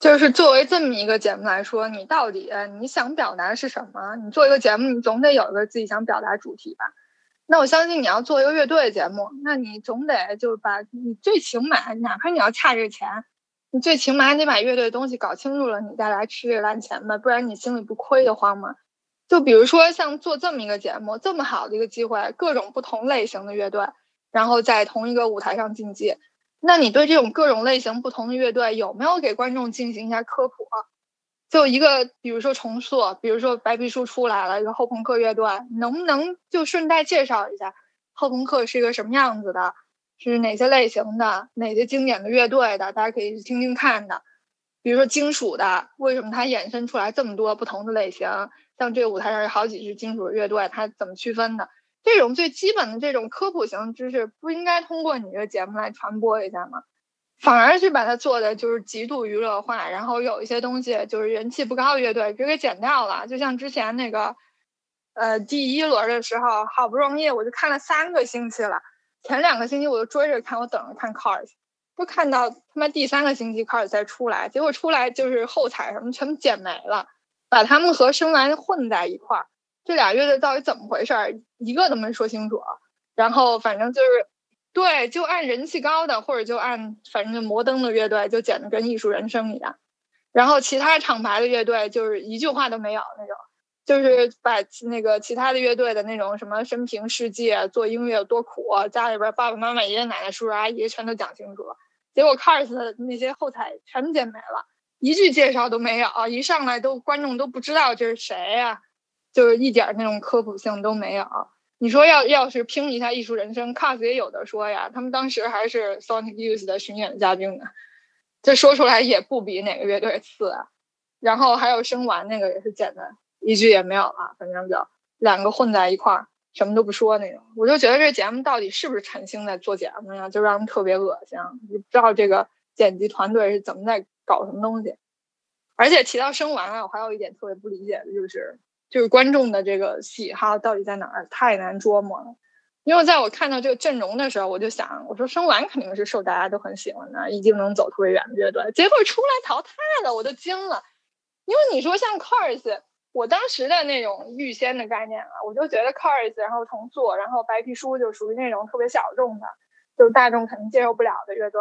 就是作为这么一个节目来说，你到底你想表达的是什么？你做一个节目，你总得有一个自己想表达主题吧？那我相信你要做一个乐队节目，那你总得就是把你最起码，哪怕你要差这钱，你最起码你把乐队的东西搞清楚了，你再来吃这烂钱吧，不然你心里不亏得慌吗？就比如说像做这么一个节目，这么好的一个机会，各种不同类型的乐队，然后在同一个舞台上竞技，那你对这种各种类型不同的乐队有没有给观众进行一下科普？就一个，比如说重塑，比如说白皮书出来了一个后朋克乐队，能不能就顺带介绍一下后朋克是一个什么样子的，是哪些类型的，哪些经典的乐队的，大家可以去听听看的。比如说金属的，为什么它衍生出来这么多不同的类型？像这个舞台上有好几支金属乐队，它怎么区分的？这种最基本的这种科普型知识，不应该通过你的节目来传播一下吗？反而是把它做的就是极度娱乐化，然后有一些东西就是人气不高的乐队直给剪掉了。就像之前那个，呃，第一轮的时候，好不容易我就看了三个星期了，前两个星期我就追着看，我等着看 Cars，就看到他妈第三个星期 Cars 才出来，结果出来就是后采什么全部剪没了。把他们和生完混在一块儿，这俩乐队到底怎么回事儿？一个都没说清楚。然后反正就是，对，就按人气高的，或者就按反正摩登的乐队，就剪的跟艺术人生一样。然后其他厂牌的乐队就是一句话都没有那种，就是把那个其他的乐队的那种什么生平事迹、做音乐有多苦，家里边爸爸妈妈、爷爷奶奶、叔叔阿姨全都讲清楚了。结果 Cars 那些后台全剪没了。一句介绍都没有，一上来都观众都不知道这是谁呀，就是一点那种科普性都没有。你说要要是拼一下艺术人生，Cars 也有的说呀，他们当时还是 Sonic Youth 的巡演嘉宾呢，这说出来也不比哪个乐队次啊。然后还有生完那个也是剪的，一句也没有了，反正就两个混在一块儿，什么都不说那种。我就觉得这节目到底是不是陈星在做节目呀？就让人特别恶心，不知道这个剪辑团队是怎么在。搞什么东西？而且提到生完啊，我还有一点特别不理解的就是，就是观众的这个喜好到底在哪儿？太难捉摸了。因为在我看到这个阵容的时候，我就想，我说生完肯定是受大家都很喜欢的，一定能走特别远的乐队。结果出来淘汰了，我都惊了。因为你说像 Cars，我当时的那种预先的概念啊，我就觉得 Cars，然后重塑，然后白皮书就属于那种特别小众的，就是大众肯定接受不了的乐队。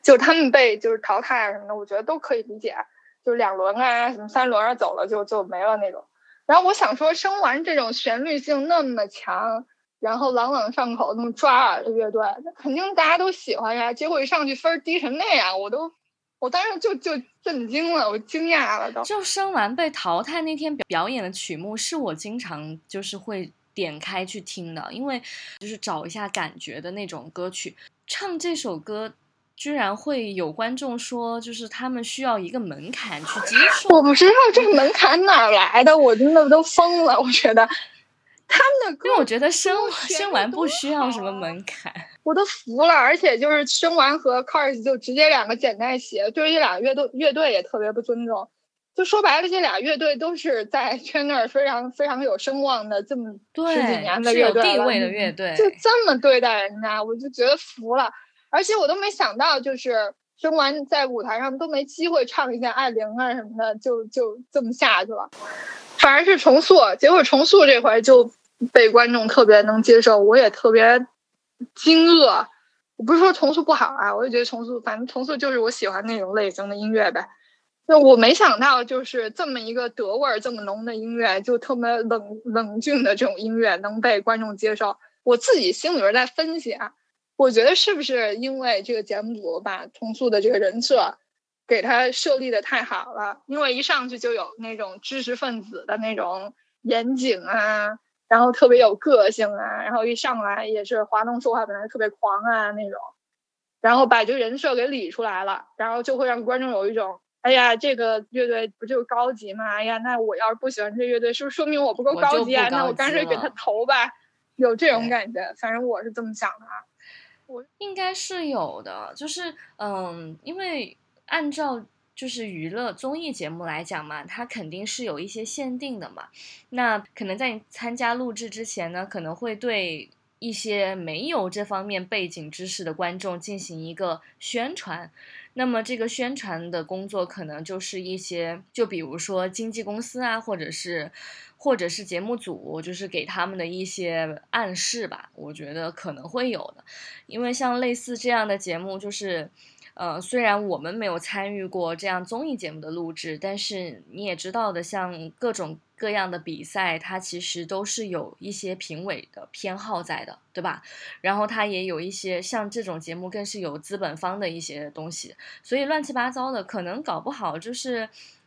就他们被就是淘汰啊什么的，我觉得都可以理解，就是两轮啊什么三轮啊走了就就没了那种。然后我想说，生完这种旋律性那么强，然后朗朗上口那么抓耳的乐队，那肯定大家都喜欢呀。结果一上去分低成那样，我都我当时就就震惊了，我惊讶了都。就生完被淘汰那天表表演的曲目是我经常就是会点开去听的，因为就是找一下感觉的那种歌曲，唱这首歌。居然会有观众说，就是他们需要一个门槛去接 受。我不知道这个门槛哪来的，我真的都疯了。我觉得 他们的歌，因为我觉得生生完不需要什么门槛，我都服了。而且就是生完和 Cars 就直接两个剪在一起，对于这俩乐队乐队也特别不尊重。就说白了，这俩乐队都是在 圈内非常非常有声望的，这么十几年的乐队地位的乐队，就这么对待人家，我就觉得服了。而且我都没想到，就是生完在舞台上都没机会唱一下《爱玲》啊什么的，就就这么下去了。反而是重塑，结果重塑这回就被观众特别能接受，我也特别惊愕。我不是说重塑不好啊，我也觉得重塑，反正重塑就是我喜欢那种类型的音乐呗。那我没想到，就是这么一个德味儿这么浓的音乐，就特别冷冷峻的这种音乐能被观众接受。我自己心里边在分析啊。我觉得是不是因为这个节目组把重塑的这个人设给他设立的太好了？因为一上去就有那种知识分子的那种严谨啊，然后特别有个性啊，然后一上来也是华东说话本来特别狂啊那种，然后把这个人设给理出来了，然后就会让观众有一种。哎呀，这个乐队不就高级吗？哎呀，那我要是不喜欢这乐队，是不是说明我不够高级啊？那我干脆给他投吧，有这种感觉。反正我是这么想的。应该是有的，就是嗯，因为按照就是娱乐综艺节目来讲嘛，它肯定是有一些限定的嘛。那可能在你参加录制之前呢，可能会对一些没有这方面背景知识的观众进行一个宣传。那么这个宣传的工作可能就是一些，就比如说经纪公司啊，或者是，或者是节目组，就是给他们的一些暗示吧。我觉得可能会有的，因为像类似这样的节目，就是。呃，虽然我们没有参与过这样综艺节目的录制，但是你也知道的，像各种各样的比赛，它其实都是有一些评委的偏好在的，对吧？然后它也有一些像这种节目，更是有资本方的一些东西，所以乱七八糟的，可能搞不好就是。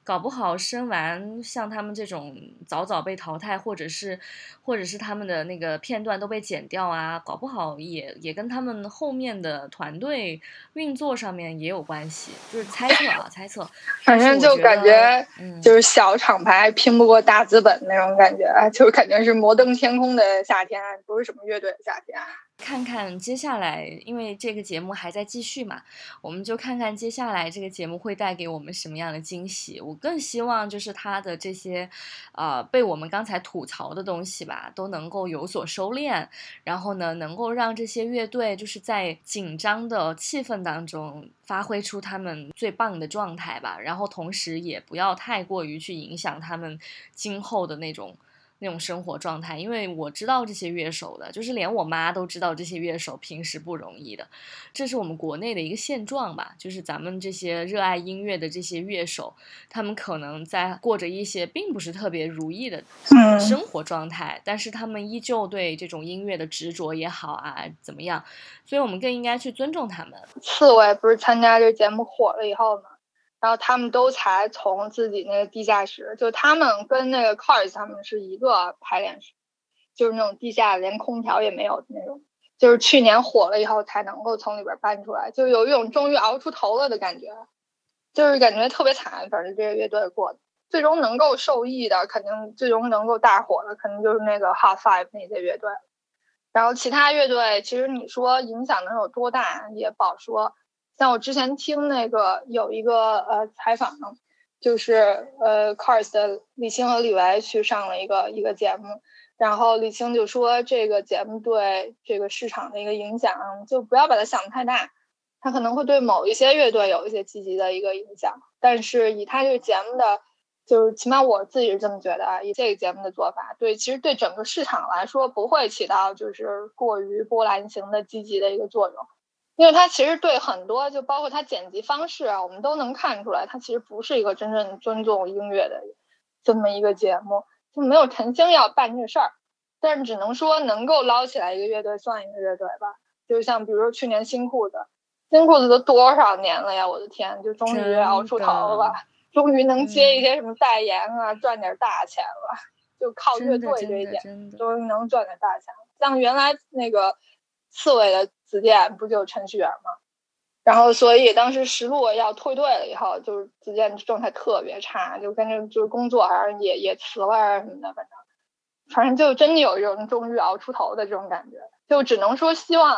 搞不好生完像他们这种早早被淘汰，或者是，或者是他们的那个片段都被剪掉啊，搞不好也也跟他们后面的团队运作上面也有关系，就是猜测啊，猜测。反正就感觉，就是小厂牌拼不过大资本那种感觉，就感觉是摩登天空的夏天，不是什么乐队的夏天。看看接下来，因为这个节目还在继续嘛，我们就看看接下来这个节目会带给我们什么样的惊喜。我更希望就是他的这些，呃，被我们刚才吐槽的东西吧，都能够有所收敛，然后呢，能够让这些乐队就是在紧张的气氛当中发挥出他们最棒的状态吧，然后同时也不要太过于去影响他们今后的那种。那种生活状态，因为我知道这些乐手的，就是连我妈都知道这些乐手平时不容易的，这是我们国内的一个现状吧。就是咱们这些热爱音乐的这些乐手，他们可能在过着一些并不是特别如意的生活状态，但是他们依旧对这种音乐的执着也好啊，怎么样？所以我们更应该去尊重他们。刺猬不是参加这节目火了以后吗？然后他们都才从自己那个地下室，就他们跟那个 Cars 他们是一个排练室，就是那种地下连空调也没有的那种，就是去年火了以后才能够从里边搬出来，就有一种终于熬出头了的感觉，就是感觉特别惨。反正这个乐队过的，最终能够受益的，肯定最终能够大火的，肯定就是那个 Hot Five 那些乐队。然后其他乐队，其实你说影响能有多大，也不好说。像我之前听那个有一个呃采访，就是呃 Cars 的李青和李维去上了一个一个节目，然后李青就说这个节目对这个市场的一个影响，就不要把它想的太大，它可能会对某一些乐队有一些积极的一个影响，但是以他这个节目的，就是起码我自己是这么觉得啊，以这个节目的做法，对其实对整个市场来说不会起到就是过于波澜型的积极的一个作用。因为它其实对很多，就包括它剪辑方式啊，我们都能看出来，它其实不是一个真正尊重音乐的这么一个节目，就没有陈星要办这事儿。但是只能说能够捞起来一个乐队算一个乐队吧。就像比如说去年新裤子，新裤子都多少年了呀？我的天，就终于熬出头了，终于能接一些什么代言啊，赚点大钱了。就靠乐队这一点，终于能赚点大钱。像原来那个刺猬的。子健不就程序员吗？然后所以当时石路要退队了以后，就是子健状态特别差，就跟着就是工作还是也也辞了啊什么的，反正反正就真的有一种终于熬出头的这种感觉。就只能说希望，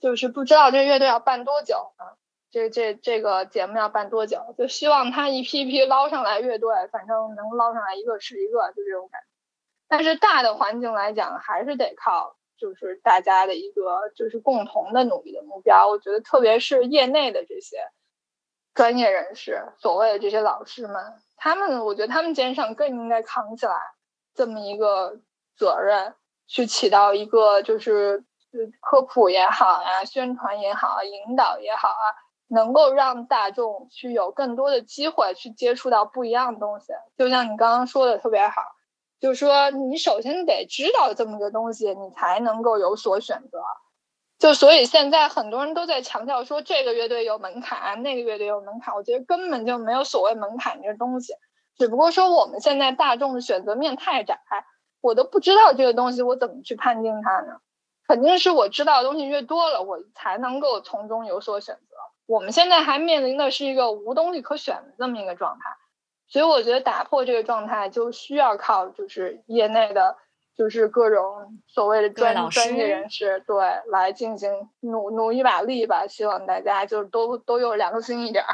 就是不知道这乐队要办多久啊，这这这个节目要办多久，就希望他一批一批捞上来乐队，反正能捞上来一个是一个，就这种感觉。但是大的环境来讲，还是得靠。就是大家的一个就是共同的努力的目标，我觉得特别是业内的这些专业人士，所谓的这些老师们，他们我觉得他们肩上更应该扛起来这么一个责任，去起到一个就是科普也好啊，宣传也好啊，引导也好啊，能够让大众去有更多的机会去接触到不一样的东西。就像你刚刚说的特别好。就是说，你首先得知道这么个东西，你才能够有所选择。就所以现在很多人都在强调说这个乐队有门槛，那个乐队有门槛。我觉得根本就没有所谓门槛这东西，只不过说我们现在大众的选择面太窄，我都不知道这个东西我怎么去判定它呢？肯定是我知道的东西越多了，我才能够从中有所选择。我们现在还面临的是一个无东西可选的这么一个状态，所以我觉得打破这个状态就需要靠就是业内的。就是各种所谓的专专业人士，对，来进行努努一把力吧。希望大家就是都都有良心一点儿，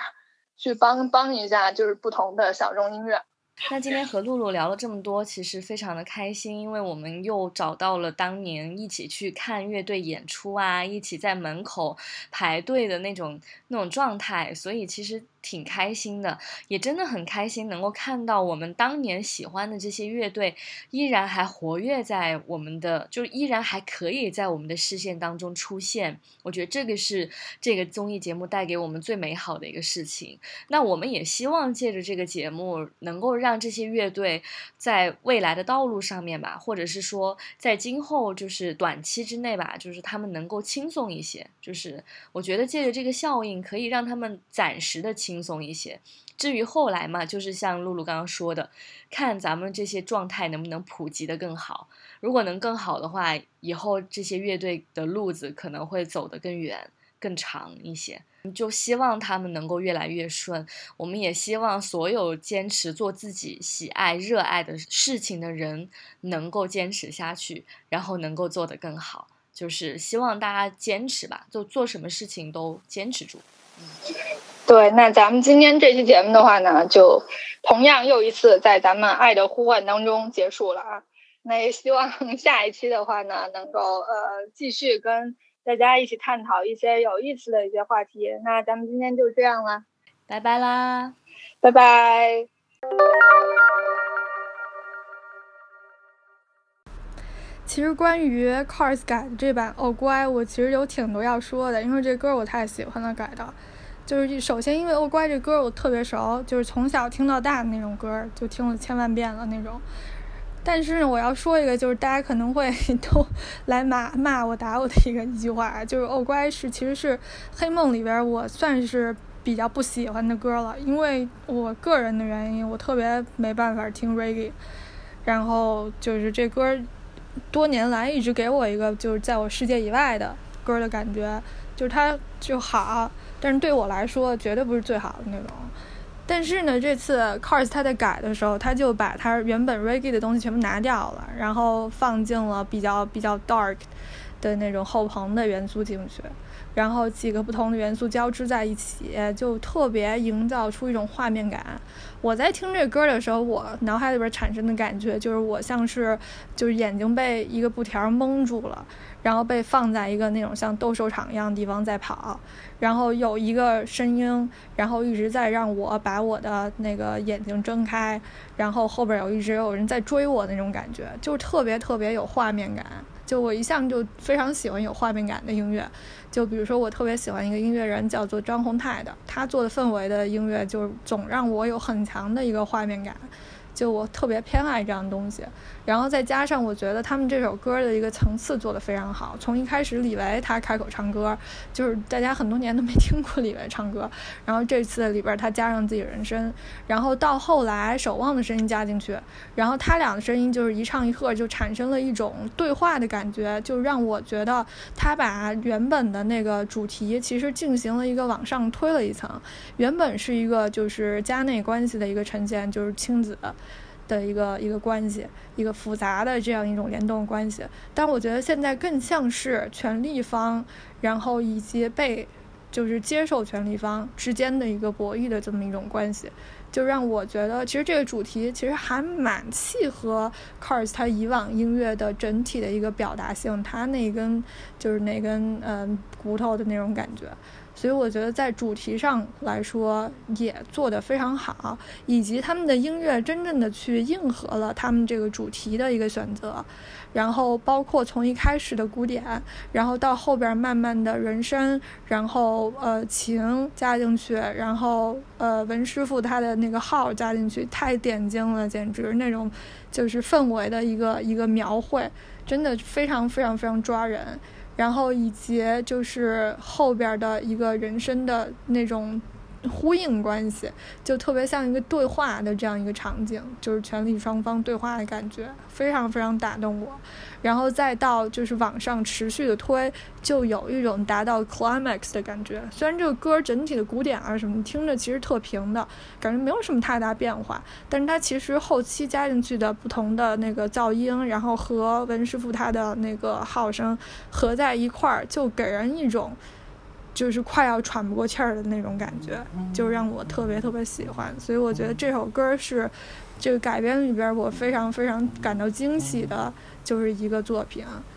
去帮帮一下，就是不同的小众音乐。那今天和露露聊了这么多，其实非常的开心，因为我们又找到了当年一起去看乐队演出啊，一起在门口排队的那种那种状态，所以其实。挺开心的，也真的很开心，能够看到我们当年喜欢的这些乐队依然还活跃在我们的，就依然还可以在我们的视线当中出现。我觉得这个是这个综艺节目带给我们最美好的一个事情。那我们也希望借着这个节目，能够让这些乐队在未来的道路上面吧，或者是说在今后就是短期之内吧，就是他们能够轻松一些。就是我觉得借着这个效应，可以让他们暂时的轻。轻松一些。至于后来嘛，就是像露露刚刚说的，看咱们这些状态能不能普及的更好。如果能更好的话，以后这些乐队的路子可能会走得更远、更长一些。就希望他们能够越来越顺。我们也希望所有坚持做自己喜爱、热爱的事情的人能够坚持下去，然后能够做得更好。就是希望大家坚持吧，就做什么事情都坚持住。对，那咱们今天这期节目的话呢，就同样又一次在咱们爱的呼唤当中结束了啊。那也希望 下一期的话呢，能够呃继续跟大家一起探讨一些有意思的一些话题。那咱们今天就这样了，拜拜啦，拜拜。其实关于 Cars 改的这版《哦乖》，我其实有挺多要说的，因为这歌我太喜欢了，改的。就是首先，因为《哦乖》这歌我特别熟，就是从小听到大的那种歌，就听了千万遍了那种。但是呢，我要说一个，就是大家可能会 都来骂骂我、打我的一个一句话，就是《哦乖》是其实是黑梦里边我算是比较不喜欢的歌了，因为我个人的原因，我特别没办法听 reggae，然后就是这歌多年来一直给我一个就是在我世界以外的歌的感觉，就是它就好。但是对我来说，绝对不是最好的那种。但是呢，这次 Cars 他在改的时候，他就把他原本 Reggae 的东西全部拿掉了，然后放进了比较比较 Dark 的那种后棚的元素进去，然后几个不同的元素交织在一起，就特别营造出一种画面感。我在听这歌的时候，我脑海里边产生的感觉就是我像是就是眼睛被一个布条蒙住了。然后被放在一个那种像斗兽场一样的地方在跑，然后有一个声音，然后一直在让我把我的那个眼睛睁开，然后后边有一直有人在追我那种感觉，就特别特别有画面感。就我一向就非常喜欢有画面感的音乐，就比如说我特别喜欢一个音乐人叫做张宏泰的，他做的氛围的音乐就总让我有很强的一个画面感，就我特别偏爱这样东西。然后再加上，我觉得他们这首歌的一个层次做得非常好。从一开始李维他开口唱歌，就是大家很多年都没听过李维唱歌。然后这次里边他加上自己人声，然后到后来守望的声音加进去，然后他俩的声音就是一唱一和，就产生了一种对话的感觉，就让我觉得他把原本的那个主题其实进行了一个往上推了一层。原本是一个就是家内关系的一个呈现，就是亲子。的一个一个关系，一个复杂的这样一种联动关系，但我觉得现在更像是权力方，然后以及被就是接受权力方之间的一个博弈的这么一种关系，就让我觉得其实这个主题其实还蛮契合 Cars 他以往音乐的整体的一个表达性，他那根就是那根嗯骨头的那种感觉。所以我觉得在主题上来说也做得非常好，以及他们的音乐真正的去应和了他们这个主题的一个选择，然后包括从一开始的古典，然后到后边慢慢的人声，然后呃琴加进去，然后呃文师傅他的那个号加进去，太点睛了，简直那种就是氛围的一个一个描绘，真的非常非常非常抓人。然后以及就是后边的一个人生的那种呼应关系，就特别像一个对话的这样一个场景，就是权力双方对话的感觉，非常非常打动我。然后再到就是往上持续的推，就有一种达到 climax 的感觉。虽然这个歌整体的鼓点啊什么听着其实特平的，感觉没有什么太大变化，但是它其实后期加进去的不同的那个噪音，然后和文师傅他的那个号声合在一块儿，就给人一种就是快要喘不过气儿的那种感觉，就让我特别特别喜欢。所以我觉得这首歌是这个改编里边我非常非常感到惊喜的。就是一个作品。你